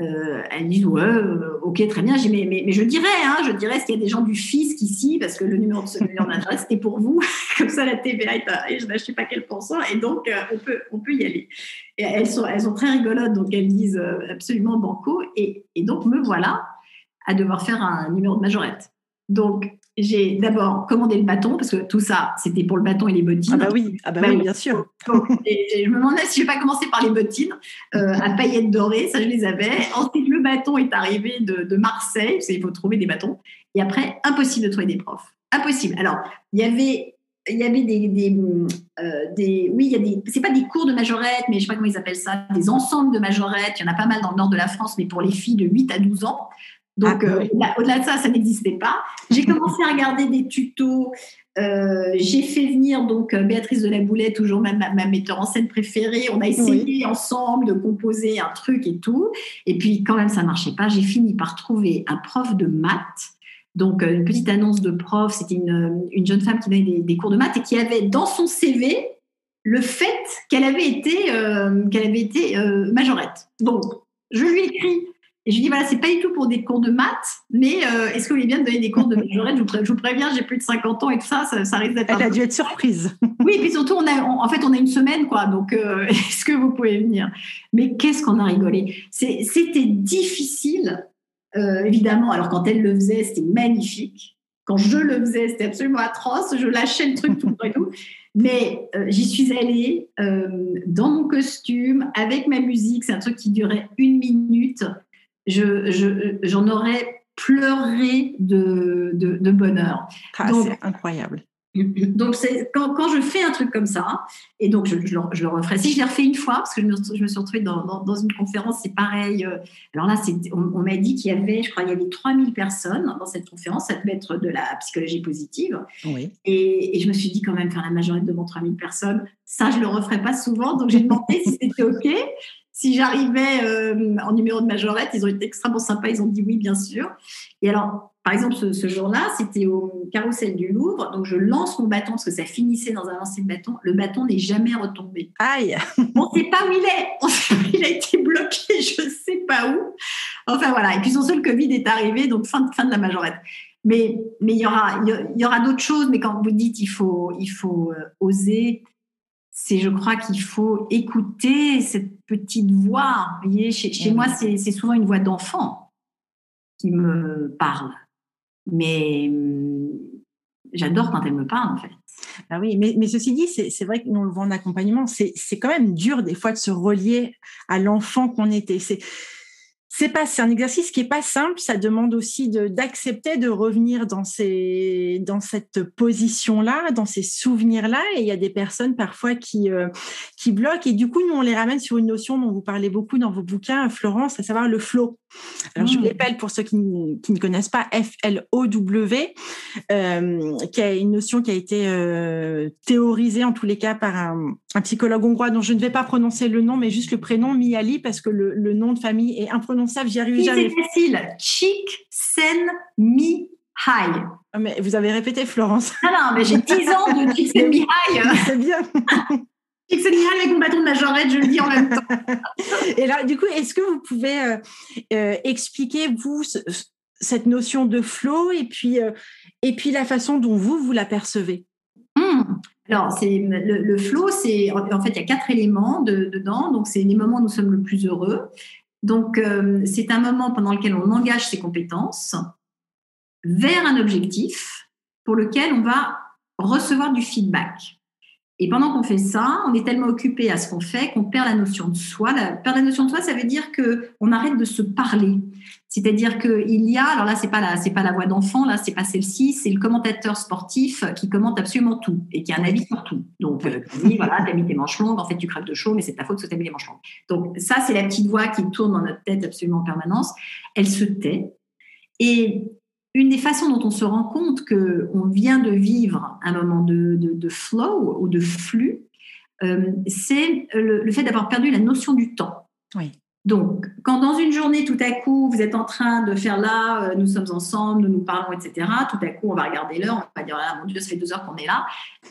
Euh, elles disent ouais, euh, ok, très bien. Mais, mais, je dirais, hein, je dirais, est-ce qu'il y a des gens du fisc ici? Parce que le numéro de ce numéro d'adresse, c'était pour vous. Comme ça, la TVA est à, je ne sais pas quel pourcent. Et donc, euh, on, peut, on peut y aller. Elles sont, elles sont très rigolotes, donc elles disent euh, absolument banco. Et, et donc, me voilà à devoir faire un numéro de majorette. Donc, j'ai d'abord commandé le bâton parce que tout ça, c'était pour le bâton et les bottines. Ah bah oui, ah bah bah oui, bien sûr. et, je me demandais si je vais pas commencer par les bottines euh, à paillettes dorées, ça je les avais. Ensuite, le bâton est arrivé de, de Marseille, parce qu'il faut trouver des bâtons. Et après, impossible de trouver des profs. Impossible. Alors, il y avait il y avait des, des, euh, des oui, il y a des, c'est pas des cours de majorette, mais je sais pas comment ils appellent ça, des ensembles de majorette. Il y en a pas mal dans le nord de la France, mais pour les filles de 8 à 12 ans. Donc, ah, euh, au-delà de ça, ça n'existait pas. J'ai commencé à regarder des tutos. Euh, j'ai fait venir donc euh, Béatrice de la Boulette, toujours ma, ma, metteur en scène préférée. On a essayé ensemble de composer un truc et tout. Et puis, quand même, ça marchait pas. J'ai fini par trouver un prof de maths. Donc, une petite annonce de prof. C'était une, une, jeune femme qui donnait des, des, cours de maths et qui avait dans son CV le fait qu'elle avait été, qu'elle avait été majorette. Donc, je lui ai écrit Et je lui dis, voilà, c'est pas du tout pour des cours de maths, mais euh, est-ce que vous voulez bien me donner des cours de majorette je, vous préviens, j'ai plus de 50 ans et tout ça, ça, risque d'être. Elle a dû être surprise. Oui, et puis surtout, on a, en fait, on a une semaine, quoi. Donc, euh, est-ce que vous pouvez venir? Mais qu'est-ce qu'on a rigolé? C'était difficile, euh, évidemment. Alors, quand elle le faisait, c'était magnifique. Quand je le faisais, c'était absolument atroce. Je lâchais le truc tout le tout. Mais j'y suis allée dans mon costume, avec ma musique. C'est un truc qui durait une minute je, j'en aurais pleuré de, de, bonheur. Ah, c'est incroyable. Donc, c'est, quand, quand, je fais un truc comme ça, et donc je, je, le, referai. Si je l'ai refait une fois, parce que je me, je me suis retrouvée dans, dans, une conférence, c'est pareil. Euh, alors là, on, m'a dit qu'il y avait, je crois, il y avait 3000 personnes dans cette conférence. Ça devait être de la psychologie positive. Oui. Et, et, je me suis dit, quand même, faire la majorité devant 3000 personnes, ça, je le referai pas souvent. Donc, j'ai demandé si c'était OK si j'arrivais euh, en numéro de majorette, ils ont été extrêmement sympas, ils ont dit oui, bien sûr. Et alors, par exemple, ce, jour-là, c'était au carrousel du Louvre, donc je lance mon bâton parce que ça finissait dans un lancer de bâton. Le bâton n'est jamais retombé. Aïe On ne sait pas où il est. On sait, il a été bloqué, je ne sais pas où. Enfin voilà. Et puis son seul Covid est arrivé, donc fin, fin de la majorette. Mais mais il y aura il y aura d'autres choses. Mais quand vous dites il faut il faut euh, oser c'est, je crois qu'il faut écouter cette petite voix. Vous voyez, chez, moi, c'est, souvent une voix d'enfant qui me parle. Mais hum, j'adore quand elle me parle, en fait. Ah oui, mais, mais ceci dit, c'est, vrai que nous le voit en accompagnement, c'est, quand même dur des fois de se relier à l'enfant qu'on était. C'est, c'est pas c'est un exercice qui est pas simple. Ça demande aussi d'accepter de revenir dans ces dans cette position là dans ces souvenirs là et il y a des personnes parfois qui euh, qui bloquent. Et du coup nous on les ramène sur une notion dont vous parlez beaucoup dans vos bouquins Florence à savoir le flow. Alors je mmh. l'appelle pour ceux qui, qui, ne connaissent pas F L O W euh, qui est une notion qui a été euh, théorisée en tous les cas par un, un, psychologue hongrois dont je ne vais pas prononcer le nom mais juste le prénom Miali parce que le, le nom de famille est imprononçable ça, j'y arrive jamais. C'est facile. Chic, Sen, Mi, High. Ah, mais vous avez répété, Florence. Non, non, mais j'ai 10 ans de Chic, Sen, Mi, High. C'est bien. Chic, Sen, Mi, High avec mon bâton de majorette, je le dis en même temps. Et là, du coup, est-ce que vous pouvez euh, euh, expliquer, vous, cette notion de flow et puis, euh, et puis la façon dont vous, vous l'apercevez? Hmm. Alors, c'est le, le, flow, c'est en fait il y a quatre éléments dedans. Donc, c'est les moments où nous sommes le plus heureux. Donc, euh, c'est un moment pendant lequel on engage ses compétences vers un objectif pour lequel on va recevoir du feedback. Et pendant qu'on fait ça, on est tellement occupé à ce qu'on fait qu'on perd la notion de soi. La, perdre la notion de soi, ça veut dire que on arrête de se parler. C'est-à-dire qu'il y a, alors là, c'est pas pas la voix d'enfant, là, c'est pas celle-ci, c'est le commentateur sportif qui commente absolument tout et qui a un avis sur tout. Donc, euh, dit, voilà, t'as mis tes manches longues, en fait, tu crèves de chaud, mais c'est ta faute que t'as mis les manches longues. Donc, ça, c'est la petite voix qui tourne dans notre tête absolument en permanence. Elle se tait. Et une des façons dont on se rend compte qu'on vient de vivre un moment de, flow ou de flux, euh, c'est le, fait d'avoir perdu la notion du temps. Oui. Donc, quand dans une journée, tout à coup, vous êtes en train de faire là, euh, nous sommes ensemble, nous nous parlons, etc., tout à coup, on va regarder l'heure, on va dire, ah, mon Dieu, ça fait deux heures qu'on est là.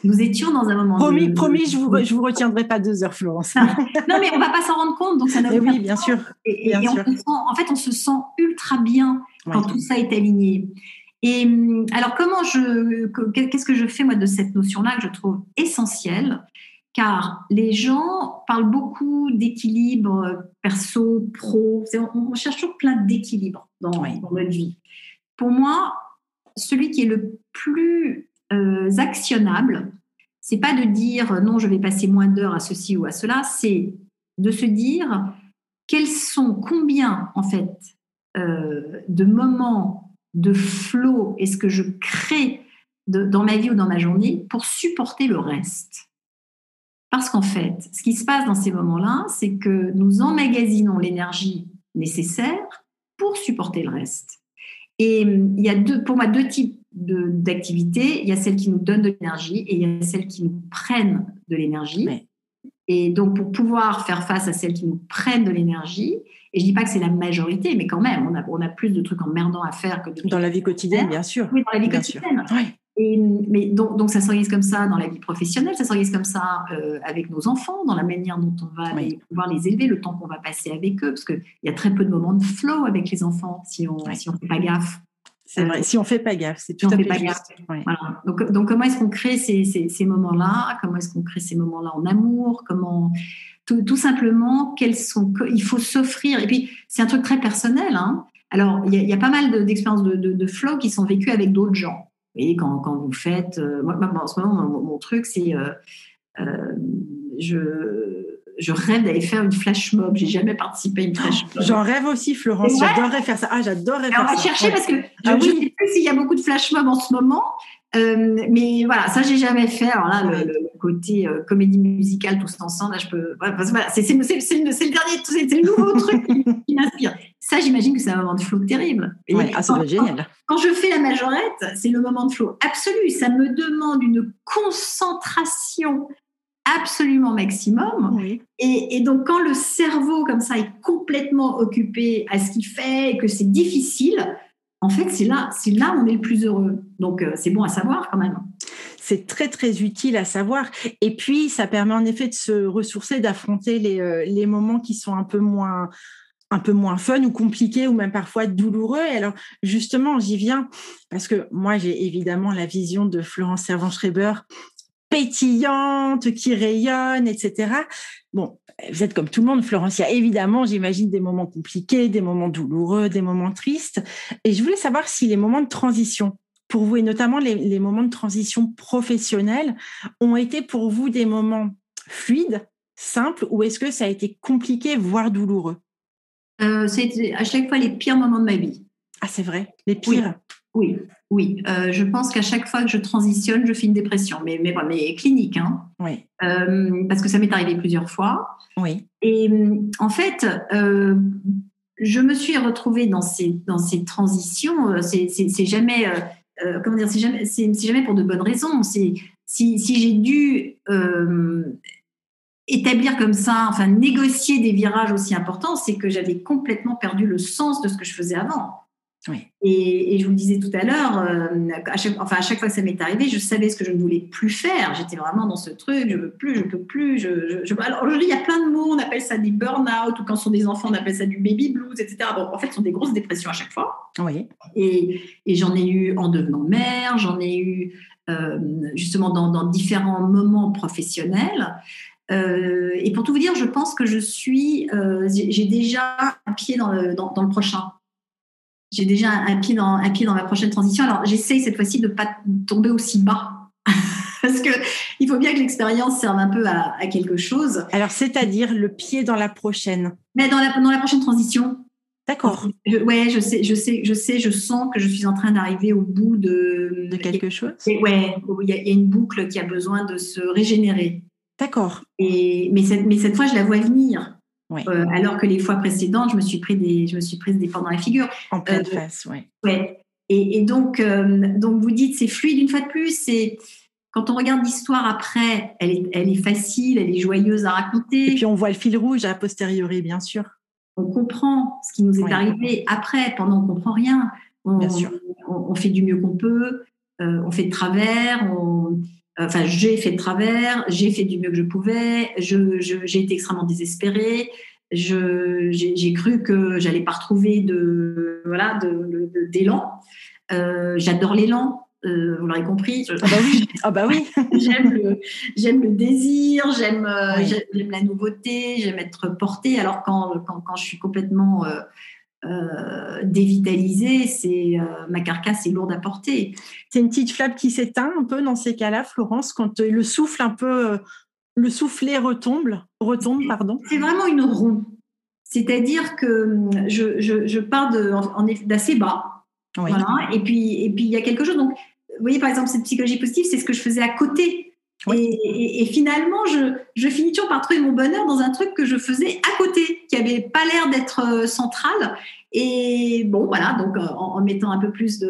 Nous étions dans un moment. Promis, promis, je vous, je vous retiendrai pas deux heures, Florence. non, mais on va pas s'en rendre compte, donc ça n'a Oui, bien sûr. Et, en fait, on se sent ultra bien quand tout ça est aligné. Et hum, alors, comment je, qu'est-ce que je fais moi de cette notion-là que je trouve essentielle? Car les gens parlent beaucoup d'équilibre perso, pro. On, cherche toujours plein d'équilibre dans, notre vie. Pour moi, celui qui est le plus euh, actionnable, c'est pas de dire non, je vais passer moins d'heures à ceci ou à cela, c'est de se dire quels sont, combien en fait euh, de moments de flow est-ce que je crée dans ma vie ou dans ma journée pour supporter le reste. Parce qu'en fait, ce qui se passe dans ces moments-là, c'est que nous emmagasinons l'énergie nécessaire pour supporter le reste. Et hum, il y a deux, pour moi deux types d'activités. Il y a celles qui nous donnent de l'énergie et il y a celles qui nous prennent de l'énergie. Et donc, pour pouvoir faire face à celles qui nous prennent de l'énergie, et je dis pas que c'est la majorité, mais quand même, on a, on a plus de trucs emmerdants à faire que de dans la vie quotidienne, bien sûr. Oui, dans la vie quotidienne. Et, mais donc, donc ça s'organise comme ça dans la vie professionnelle, ça s'organise comme ça euh, avec nos enfants, dans la manière dont on va pouvoir les élever, le temps qu'on va passer avec eux, parce qu'il y a très peu de moments de flow avec les enfants si on ne si on fait pas gaffe. C'est vrai, si on fait pas gaffe, c'est tout à fait juste. Voilà. Donc, donc, comment est-ce qu'on crée ces, ces, ces moments-là? Comment est-ce qu'on crée ces moments-là en amour? Comment tout, tout, simplement, quels sont Il faut s'offrir. Et puis, c'est un truc très personnel. Hein. Alors, il y, y, a pas mal d'expériences de, de, de, flow qui sont vécues avec d'autres gens. Et quand, quand vous faites, euh, moi, en ce moment, mon, mon truc, c'est euh, euh, je je rêve d'aller faire une flash mob. J'ai jamais participé à une flash mob. J'en rêve aussi, Florence. J'adorerais faire ça. Ah, j'adorerais faire ça. On va chercher parce que ah je ne sais plus s'il y a beaucoup de flash mob en ce moment. Euh, mais voilà, ça j'ai jamais fait. Alors là, le, le côté euh, comédie musicale tous ensemble, là je peux. Voilà, c'est le dernier, c'est le nouveau truc qui, m'inspire. Ça, j'imagine que c'est un moment de flow terrible. Ouais, ah, ça quand, génial. Quand, quand, je fais la majorette, c'est le moment de flow absolu. Ça me demande une concentration absolument maximum. Oui. Et, et, donc, quand le cerveau, comme ça, est complètement occupé à ce qu'il fait et que c'est difficile, en fait, c'est là, c'est là où on est le plus heureux. Donc, euh, c'est bon à savoir quand même. C'est très, très utile à savoir. Et puis, ça permet en effet de se ressourcer, d'affronter les, euh, les moments qui sont un peu moins un peu moins fun ou compliqué ou même parfois douloureux. Et alors, justement, j'y viens parce que moi, j'ai évidemment la vision de Florence Servan-Schreiber pétillante, qui rayonne, etc. Bon, vous êtes comme tout le monde, Florence. Il y a évidemment, j'imagine, des moments compliqués, des moments douloureux, des moments tristes. Et je voulais savoir si les moments de transition, pour vous, et notamment les, les moments de transition professionnelle, ont été pour vous des moments fluides, simples, ou est-ce que ça a été compliqué, voire douloureux? Euh, C'est à chaque fois les pires moments de ma vie. Ah, c'est vrai, les pires. Oui, oui. Euh, je pense qu'à chaque fois que je transitionne, je fais une dépression, mais, mais, mais clinique. Hein. Oui. Euh, parce que ça m'est arrivé plusieurs fois. Oui. Et en fait, euh, je me suis retrouvée dans ces, dans ces transitions. C'est jamais, comment dire, c'est jamais, jamais pour de bonnes raisons. Si, si j'ai dû établir comme ça, enfin négocier des virages aussi importants, c'est que j'avais complètement perdu le sens de ce que je faisais avant. Oui. Et, et, je vous le disais tout à l'heure, euh, à chaque, enfin, à chaque fois que ça m'est arrivé, je savais ce que je ne voulais plus faire. J'étais vraiment dans ce truc, je veux plus, je peux plus. Je, je, je... Alors aujourd'hui, il y a plein de mots, on appelle ça des burn-out, ou quand ce sont des enfants, on appelle ça du baby blues, etc. Bon, en fait, ce sont des grosses dépressions à chaque fois. Oui. Et, et j'en ai eu en devenant mère, j'en ai eu euh, justement dans, dans, différents moments professionnels. Euh, et pour tout vous dire, je pense que je suis, j'ai déjà un pied dans le, dans, dans le prochain j'ai déjà un pied, dans, un pied dans ma prochaine transition. Alors, j'essaye cette fois-ci de ne pas tomber aussi bas. Parce que il faut bien que l'expérience serve un peu à, à quelque chose. Alors, c'est-à-dire le pied dans la prochaine Mais dans la, dans la prochaine transition. D'accord. Ouais, je sais, je sais, je sais, je sens que je suis en train d'arriver au bout de, de quelque chose. Ouais, il y, y, a une boucle qui a besoin de se régénérer. D'accord. Et mais cette, mais cette fois, je la vois venir. Euh, alors que les fois précédentes, je me suis pris des, je me suis prise des portes dans la figure. En pleine euh, face, oui. Ouais. Et, et donc, euh, donc vous dites c'est fluide une fois de plus. C'est quand on regarde l'histoire après, elle est, elle est facile, elle est joyeuse à raconter. Et puis on voit le fil rouge a posteriori, bien sûr. On comprend ce qui nous est Oui. arrivé après. Pendant, on comprend rien. On, Bien sûr. on, on fait du mieux qu'on peut. on fait de travers. On, enfin, j'ai fait de travers. J'ai fait du mieux que je pouvais. Je, je, j'ai été extrêmement désespérée. Je, j'ai, j'ai cru que j'allais pas retrouver de voilà de, de- d'élan. Euh, j'adore l'élan. Euh, vous l'aurez compris. Ah bah oui. Ah bah oui. j'aime le, j'aime le désir, j'aime, Oui. j'aime, j'aime la nouveauté, j'aime être portée. Alors quand, quand, quand je suis complètement euh, euh, dévitalisée, c'est euh, ma carcasse est lourde à porter. C'est une petite flamme qui s'éteint un peu dans ces cas-là, Florence, quand euh, le souffle un peu, euh, le soufflet retombe, retombe, pardon. C'est vraiment une roue. C'est-à-dire que hum, je, je, je pars d'assez bas. Oui. Voilà. Et puis, et puis il y a quelque chose. Donc, vous voyez, par exemple, cette psychologie positive, c'est ce que je faisais à côté. Et, et, et finalement, je, je finis toujours par trouver mon bonheur dans un truc que je faisais à côté, qui avait pas l'air d'être euh, central. Et bon, voilà, donc euh, en, en mettant un peu plus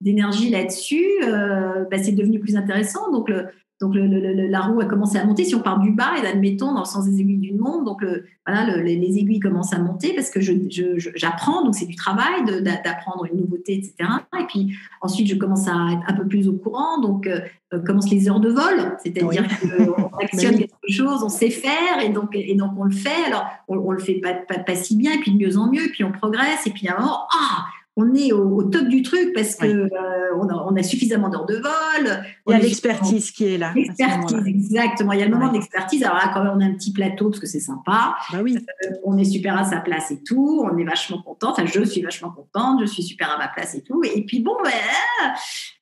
d'énergie là-dessus, euh, bah, c'est devenu plus intéressant. Donc, le, donc la roue a commencé à monter. Si on part du bas, et admettons dans le sens des aiguilles d'une montre, donc voilà, les, aiguilles commencent à monter parce que j'apprends, donc c'est du travail d'apprendre une nouveauté, etc. Et puis ensuite, je commence à être un peu plus au courant, donc euh, euh, commencent les heures de vol, c'est-à-dire qu'on actionne quelque chose, on sait faire, et donc, et donc on le fait. Alors, on, on le fait pas, pas, pas, si bien, et puis de mieux en mieux, et puis on progresse, et puis à un moment, ah, on est au, top du truc parce que euh, on, a, suffisamment d'heures de vol. Il y a l'expertise qui est là. L'expertise, exactement. Il y a le moment d'expertise. Alors là, quand même, on a un petit plateau parce que c'est sympa. Bah oui. Euh, on est super à sa place et tout. On est vachement content. Enfin, je suis vachement contente. Je suis super à ma place et tout. Et puis bon, ben,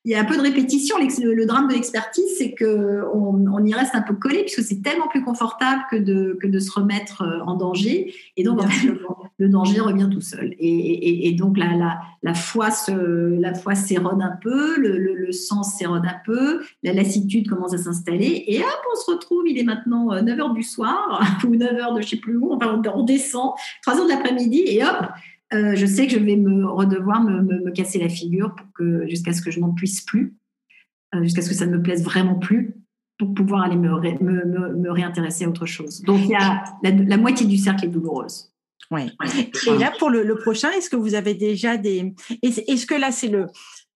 il y a un peu de répétition. Le, drame de l'expertise, c'est que on, y reste un peu collé puisque c'est tellement plus confortable que de, que de se remettre euh, en danger. Et donc, le, danger revient tout seul. Et, donc, la, la, la foi s'érode un peu, le, le, sens s'érode un peu, la lassitude commence à s'installer. Et hop, on se retrouve, il est maintenant 9h euh, du soir ou 9h de je sais plus où. Enfin, on descend, 3h de l'après-midi et hop, euh, je sais que je vais me redevoir me, me, casser la figure pour que jusqu'à ce que je n'en puisse plus, euh, jusqu'à ce que ça ne me plaise vraiment plus, pour pouvoir aller me, me, me réintéresser à autre chose. Donc il y a la, moitié du cercle est douloureuse. Ouais. Et là pour le, prochain, est-ce que vous avez déjà des est-ce que là c'est le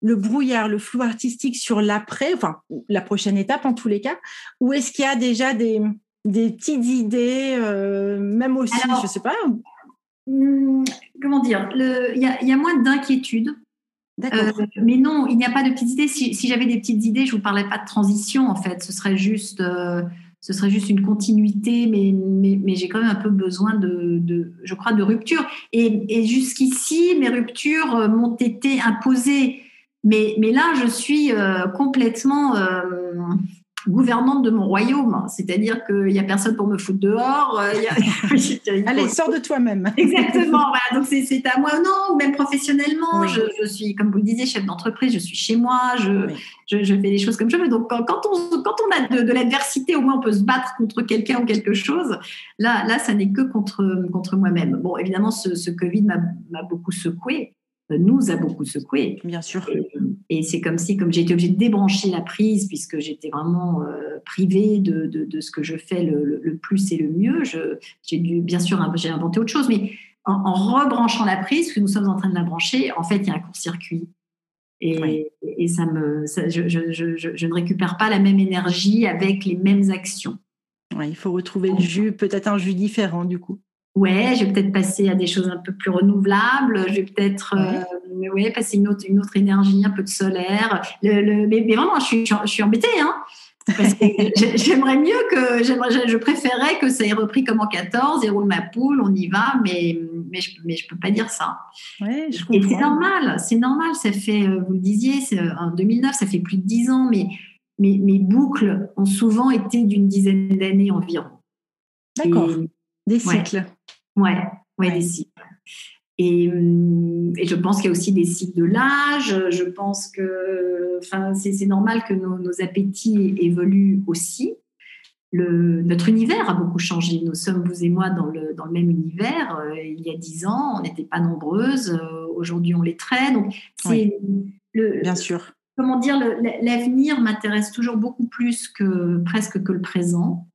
le brouillard, le flou artistique sur l'après, enfin la prochaine étape en tous les cas, ou est-ce qu'il y a déjà des, des petites idées, euh, même aussi, je sais pas, Hmm, comment dire, il y, a moins d'inquiétude. Euh, mais non, il n'y a pas de petites idées. Si, j'avais des petites idées, je vous parlais pas de transition en fait. Ce serait juste, euh, ce serait juste une continuité, mais, mais, j'ai quand même un peu besoin de, je crois, de rupture. Et, jusqu'ici, mes ruptures euh, m'ont été imposées. Mais, mais là, je suis complètement gouvernante de mon royaume, c'est-à-dire qu'il n'y a personne pour me foutre dehors. Euh, Allez, sors de toi-même. Exactement, donc c'est à moi, non, même professionnellement, je, suis, comme vous le disiez, chef d'entreprise, je suis chez moi, je, je, fais les choses comme je veux. Donc quand, on, quand on a de, l'adversité, au moins on peut se battre contre quelqu'un ou quelque chose. Là, là ça n'est que contre, contre moi-même. Bon, évidemment, ce, ce Covid m'a beaucoup secoué nous a beaucoup secoué. Bien sûr. Et, c'est comme si, comme j'ai été obligée de débrancher la prise, puisque j'étais vraiment euh, privée de, de, ce que je fais le, plus et le mieux, j'ai dû, bien sûr, j'ai inventé autre chose, mais en, rebranchant la prise, que nous sommes en train de la brancher, en fait, il y a un court-circuit. Et, et, ça me, je, je, je, je, ne récupère pas la même énergie avec les mêmes actions. Ouais, il faut retrouver le jus, peut-être un jus différent du coup. Ouais, je vais peut-être passer à des choses un peu plus renouvelables. Je vais peut-être ouais. Euh, passer une autre, une autre énergie, un peu de solaire. Le, mais, vraiment, je suis, je suis embêtée. Hein parce que j'aimerais mieux que je préférais que ça ait repris comme en 14 et roule ma poule, on y va, mais mais je, mais je peux pas dire ça. Ouais, je et c'est normal, c'est normal. Ça fait, euh, vous le disiez, euh, en 2009, ça fait plus de 10 ans, mais mes, mes boucles ont souvent été d'une dizaine d'années environ. D'accord. Des cycles. Ouais, ouais, des cycles. Hum, et, je pense qu'il y a aussi des cycles de l'âge. Je pense que enfin, c'est normal que nos, appétits évoluent aussi. Le, notre univers a beaucoup changé. Nous sommes, vous et moi, dans le, dans le même univers. Euh, il y a dix ans, on n'était pas nombreuses. Euh, aujourd'hui, on les traite. Donc, c'est le, Bien sûr. Comment dire, l'avenir m'intéresse toujours beaucoup plus que presque que le présent.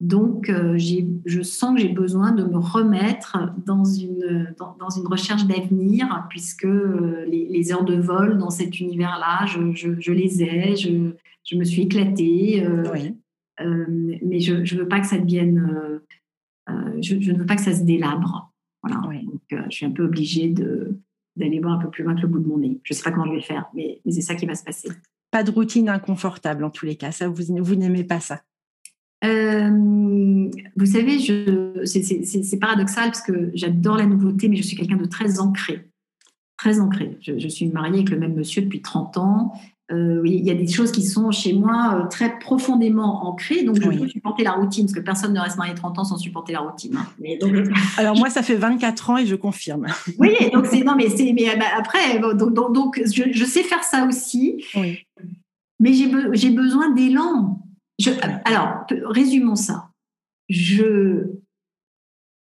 Donc, euh, je sens que j'ai besoin de me remettre dans une, dans, une recherche d'avenir, puisque euh, les, heures de vol dans cet univers-là, je, les ai, je, me suis éclatée, euh, mais je ne veux pas que ça devienne, je, ne veux pas que ça se délabre. Voilà. Donc, je suis un peu obligée d'aller voir un peu plus loin que le bout de mon nez. Je ne sais pas comment je vais faire, mais, c'est ça qui va se passer. Pas de routine inconfortable en tous les cas. Ça, vous, vous n'aimez pas ça euh, vous savez, c'est paradoxal parce que j'adore la nouveauté, mais je suis quelqu'un de très ancré. Très ancré. Je, suis mariée avec le même monsieur depuis 30 ans. Euh, il y a des choses qui sont chez moi euh, très profondément ancrées, donc je peux supporter la routine, parce que personne ne reste marié 30 ans sans supporter la routine. Hein. Mais Alors moi, ça fait 24 ans et je confirme. Oui, donc c'est non, mais c'est mais bah, après, donc, donc, je, sais faire ça aussi, oui. mais j'ai besoin d'élan alors, résumons ça. Je.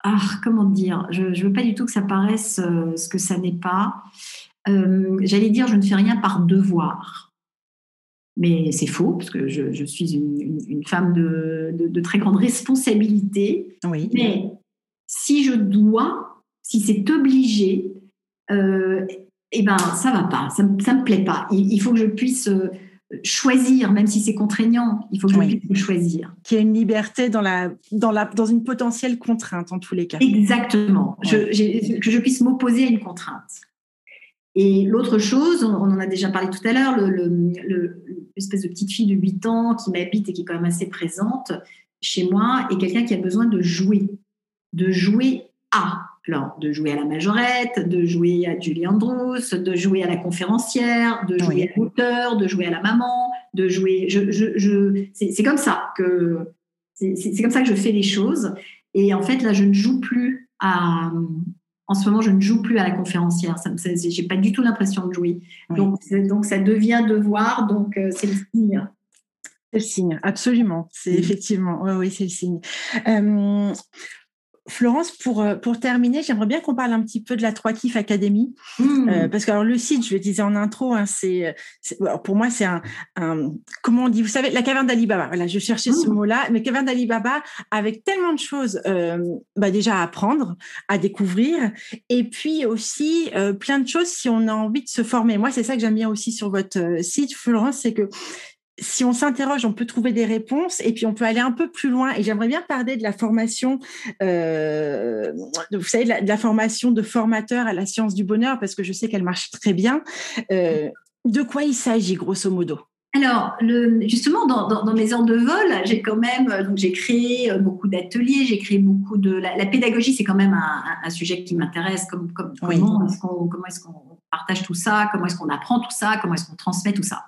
Ah, comment dire? Je ne veux pas du tout que ça paraisse euh, ce que ça n'est pas. Euh, j'allais dire, je ne fais rien par devoir. mais c'est faux, parce que je, suis une, femme de, très grande responsabilité. Oui. Mais si je dois, si c'est obligé, euh, eh ben, ça va pas, ça ne me plaît pas. Il, faut que je puisse euh, choisir, même si c'est contraignant, il faut que je puisse choisir. Qu'il y ait une liberté dans, la, dans, la, dans une potentielle contrainte, en tous les cas. Exactement, que je puisse m'opposer à une contrainte. Et l'autre chose, on, en a déjà parlé tout à l'heure, l'espèce de petite fille de 8 ans qui m'habite et qui est quand même assez présente chez moi, est quelqu'un qui a besoin de jouer, de jouer à. Alors, de jouer à la majorette, de jouer à Julie Andrews, de jouer à la conférencière, de jouer à l'auteur, de jouer à la maman, de jouer. Je, je, c'est comme ça que c'est comme ça que je fais les choses. Et en fait, là, je ne joue plus à, en ce moment, je ne joue plus à la conférencière. Je n'ai pas du tout l'impression de jouer. Donc, donc, ça devient devoir. Donc, euh, c'est le signe. C'est le signe, absolument. C'est effectivement, oui, oui, c'est le signe. Euh, Florence, pour, euh, pour terminer, j'aimerais bien qu'on parle un petit peu de la Trois Kiff Academy. Hmm. Euh, parce que alors, le site, je le disais en intro, hein, c'est, pour moi, c'est un, Comment on dit Vous savez, la caverne d'Alibaba. Voilà, je cherchais ce hmm. mot-là. Mais caverne d'Alibaba, avec tellement de choses euh, bah, déjà à apprendre, à découvrir. Et puis aussi, plein de choses si on a envie de se former. Moi, c'est ça que j'aime bien aussi sur votre site, Florence, c'est que si on s'interroge, on peut trouver des réponses et puis on peut aller un peu plus loin. Et j'aimerais bien parler de la formation, euh, vous savez, de la, formation de formateur à la science du bonheur parce que je sais qu'elle marche très bien. Euh, de quoi il s'agit, grosso modo? Alors, le, justement, dans, mes heures de vol, j'ai quand même, donc j'ai créé beaucoup d'ateliers, j'ai créé beaucoup de. La, pédagogie, c'est quand même un, sujet qui m'intéresse. Comme, comme comment est-ce qu'on partage tout ça Comment est-ce qu'on apprend tout ça Comment est-ce qu'on transmet tout ça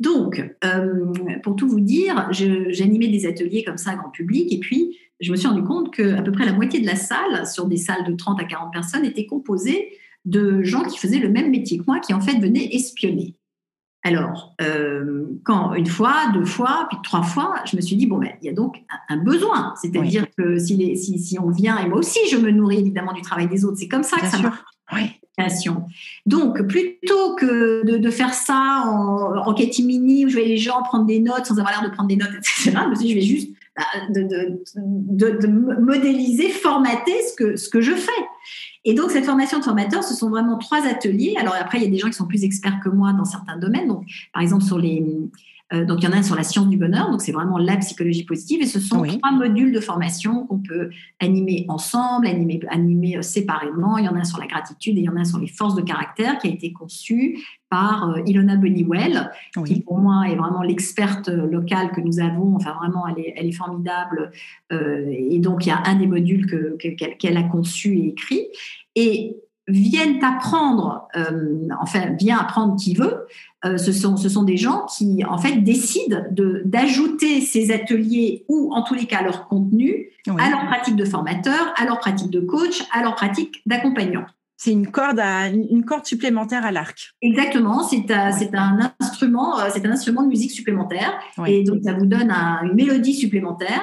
donc, euh, pour tout vous dire, j'animais des ateliers comme ça, grand public, et puis je me suis rendu compte qu'à peu près la moitié de la salle, sur des salles de 30 à 40 personnes, était composée de gens qui faisaient le même métier que moi, qui en fait venaient espionner. Alors, euh, quand une fois, deux fois, puis trois fois, je me suis dit, bon, ben, il y a donc un, besoin. C'est-à-dire que si, si, on vient, et moi aussi, je me nourris évidemment du travail des autres, c'est comme ça que ça marche. Oui. Donc, plutôt que de, faire ça en, en catimini, où je vais les gens prendre des notes sans avoir l'air de prendre des notes, etc., je me je vais juste bah, modéliser, formater ce que, ce que je fais. Et donc, cette formation de formateur, ce sont vraiment trois ateliers. Alors, après, il y a des gens qui sont plus experts que moi dans certains domaines. Donc, par exemple, sur les, euh, donc, il y en a un sur la science du bonheur, donc c'est vraiment la psychologie positive, et ce sont trois modules de formation qu'on peut animer ensemble, animer, animer euh, séparément. Il y en a un sur la gratitude et il y en a un sur les forces de caractère qui a été conçu par euh, Ilona Boniwell, qui pour moi est vraiment l'experte locale que nous avons. Enfin, vraiment, elle est, elle est formidable. et donc, il y a un des modules qu'elle a conçu et écrit. Et viennent apprendre, euh, enfin, vient apprendre qui veut, euh, ce, sont, ce sont des gens qui, en fait, décident d'ajouter ces ateliers ou, en tous les cas, leur contenu à leur pratique de formateur, à leur pratique de coach, à leur pratique d'accompagnant. C'est une corde, à, une corde supplémentaire à l'arc. Exactement, c'est un instrument, euh, c'est un instrument de musique supplémentaire, et donc ça vous donne une mélodie supplémentaire.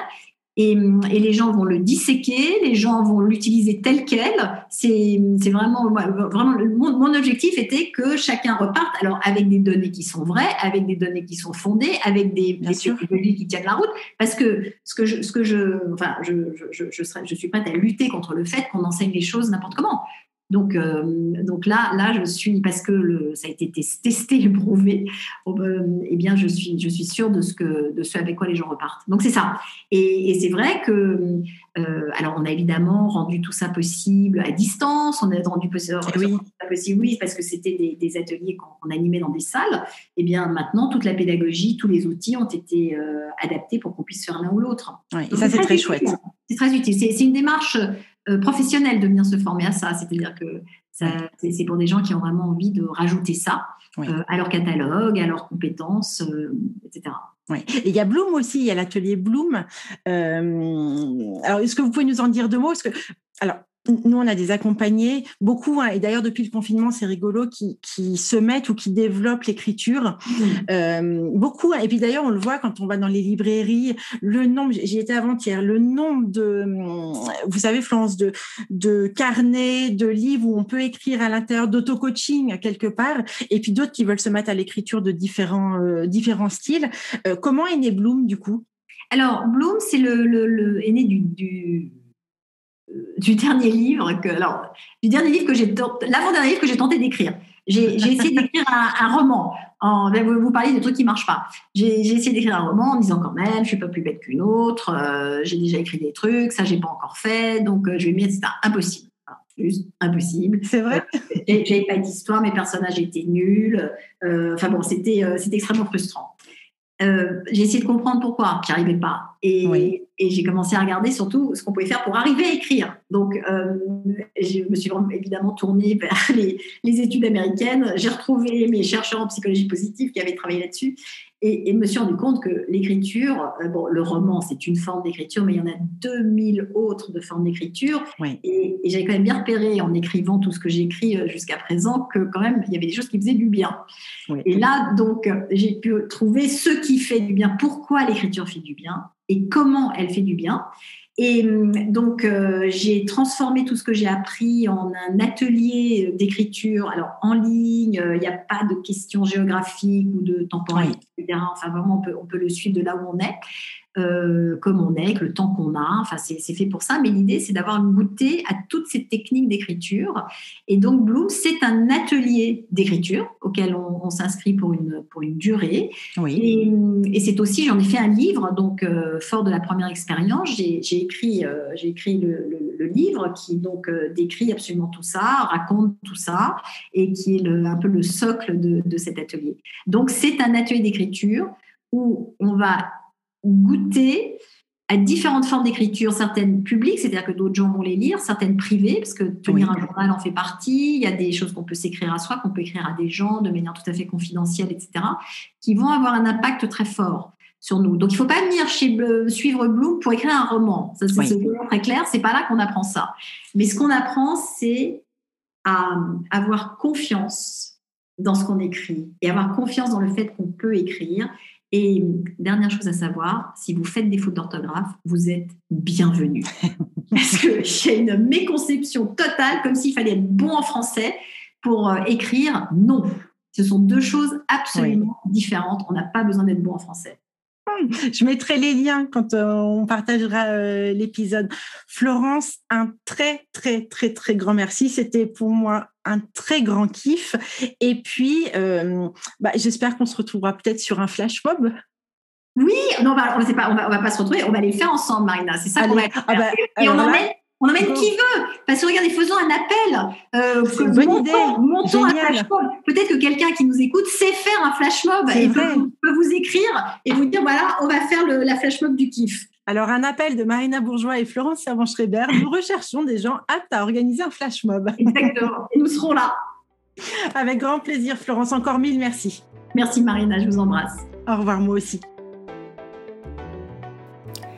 Et, les gens vont le disséquer, les gens vont l'utiliser tel quel. C'est vraiment, vraiment mon, mon, objectif était que chacun reparte alors avec des données qui sont vraies, avec des données qui sont fondées, avec des, des qui tiennent la route. Parce que ce que je, ce que je, enfin, je, je, je, serais, je suis prête à lutter contre le fait qu'on enseigne les choses n'importe comment. Donc, euh, donc là, là, je suis parce que le, ça a été testé, éprouvé. Euh, eh bien, je suis, je suis sûre de ce que, de ce avec quoi les gens repartent. Donc c'est ça. Et, c'est vrai que, euh, alors, on a évidemment rendu tout ça possible à distance. On a rendu possible, eh oui. possible, oui, parce que c'était des, ateliers qu'on animait dans des salles. Eh bien, maintenant, toute la pédagogie, tous les outils ont été adaptés pour qu'on puisse faire l'un ou l'autre. et ça, c'est très, chouette. C'est très utile. C'est une démarche euh, professionnel de venir se former à ça. C'est-à-dire que c'est pour des gens qui ont vraiment envie de rajouter ça euh, à leur catalogue, à leurs compétences, euh, etc. Oui. Et il y a Bloom aussi, il y a l'atelier Bloom. alors, est-ce que vous pouvez nous en dire deux mots? Parce que, alors, nous, on a des accompagnés, beaucoup, hein, et d'ailleurs depuis le confinement, c'est rigolo, qui, qui, se mettent ou qui développent l'écriture. Mmh. Euh, beaucoup, hein. et puis d'ailleurs, on le voit quand on va dans les librairies, le nombre, j'y étais avant-hier, le nombre de, vous savez, Florence, de, de carnets, de livres où on peut écrire à l'intérieur d'auto-coaching quelque part, et puis d'autres qui veulent se mettre à l'écriture de différents, euh, différents styles. Euh, comment est né Bloom, du coup? Alors, Bloom, c'est le, le, est né du, du, du dernier livre que, alors, du dernier livre que j'ai, l'avant-dernier livre que j'ai tenté d'écrire. J'ai, essayé d'écrire un, roman. En, vous, vous parlez de trucs qui marchent pas. J'ai, essayé d'écrire un roman en disant quand même, je suis pas plus bête qu'une autre. Euh, j'ai déjà écrit des trucs, ça j'ai pas encore fait, donc euh, je vais mettre c'est impossible. Juste impossible. C'est vrai. Euh, j'avais pas d'histoire, mes personnages étaient nuls. Enfin bon, c'était, c'était extrêmement frustrant. j'ai essayé de comprendre pourquoi, j'y arrivais pas. Et, et j'ai commencé à regarder surtout ce qu'on pouvait faire pour arriver à écrire. Donc, euh, je me suis évidemment tournée vers les, les études américaines. J'ai retrouvé mes chercheurs en psychologie positive qui avaient travaillé là-dessus et, et, me suis rendu compte que l'écriture, euh, bon, le roman, c'est une forme d'écriture, mais il y en a 2000 autres de formes d'écriture. Et, et j'avais quand même bien repéré en écrivant tout ce que j'ai écrit euh, jusqu'à présent que quand même, il y avait des choses qui faisaient du bien. Et là, donc, j'ai pu trouver ce qui fait du bien, pourquoi l'écriture fait du bien et comment elle fait du bien. Et hum, donc, euh, j'ai transformé tout ce que j'ai appris en un atelier d'écriture, alors en ligne, euh, il n'y a pas de questions géographiques ou de temporalité, etc. Enfin, vraiment, on peut, on peut le suivre de là où on est. Euh, comme on est, avec le temps qu'on a. Enfin, c'est fait pour ça. Mais l'idée, c'est d'avoir goûté à toutes ces techniques d'écriture. Et donc, Bloom, c'est un atelier d'écriture auquel on, s'inscrit pour une, pour une durée. Oui. Et, c'est aussi, j'en ai fait un livre, donc euh, fort de la première expérience, j'ai écrit, euh, j'ai écrit le, livre qui donc décrit absolument tout ça, raconte tout ça, et qui est un peu le socle de, de cet atelier. Donc, c'est un atelier d'écriture où on va goûter à différentes formes d'écriture, certaines publiques, c'est-à-dire que d'autres gens vont les lire, certaines privées, parce que tenir un journal en fait partie. Il y a des choses qu'on peut s'écrire à soi, qu'on peut écrire à des gens de manière tout à fait confidentielle, etc., qui vont avoir un impact très fort sur nous. Donc, il ne faut pas venir chez suivre Bloom pour écrire un roman. Ça, c'est très clair. C'est pas là qu'on apprend ça. Mais ce qu'on apprend, c'est à avoir confiance dans ce qu'on écrit et avoir confiance dans le fait qu'on peut écrire et dernière chose à savoir, si vous faites des fautes d'orthographe, vous êtes bienvenue. Parce qu'il y a une méconception totale, comme s'il fallait être bon en français pour euh, écrire. Non, ce sont deux choses absolument différentes. On n'a pas besoin d'être bon en français. Je mettrai les liens quand euh, on partagera euh, l'épisode. Florence, un très, très, très, très grand merci. C'était pour moi un très grand kiff. Et puis, euh, bah, j'espère qu'on se retrouvera peut-être sur un flash mob. Oui, non, on va, on pas, on va, pas se retrouver, on va les faire ensemble, Marina. C'est ça qu'on va faire. Ah bah, et on emmène, on emmène qui veut. Parce que regardez, faisons un appel. Euh, une bonne montons, idée. Montons un flash mob. Peut-être que quelqu'un qui nous écoute sait faire un flash mob et peut, peut, vous écrire et vous dire voilà, on va faire le, la flash mob du kiff. Alors, un appel de Marina Bourgeois et Florence Servan-Schreiber. Nous recherchons des gens aptes à organiser un flash mob. Exactement. Et nous serons là. Avec grand plaisir, Florence. Encore mille merci. Merci, Marina. Je vous embrasse. Au revoir, moi aussi.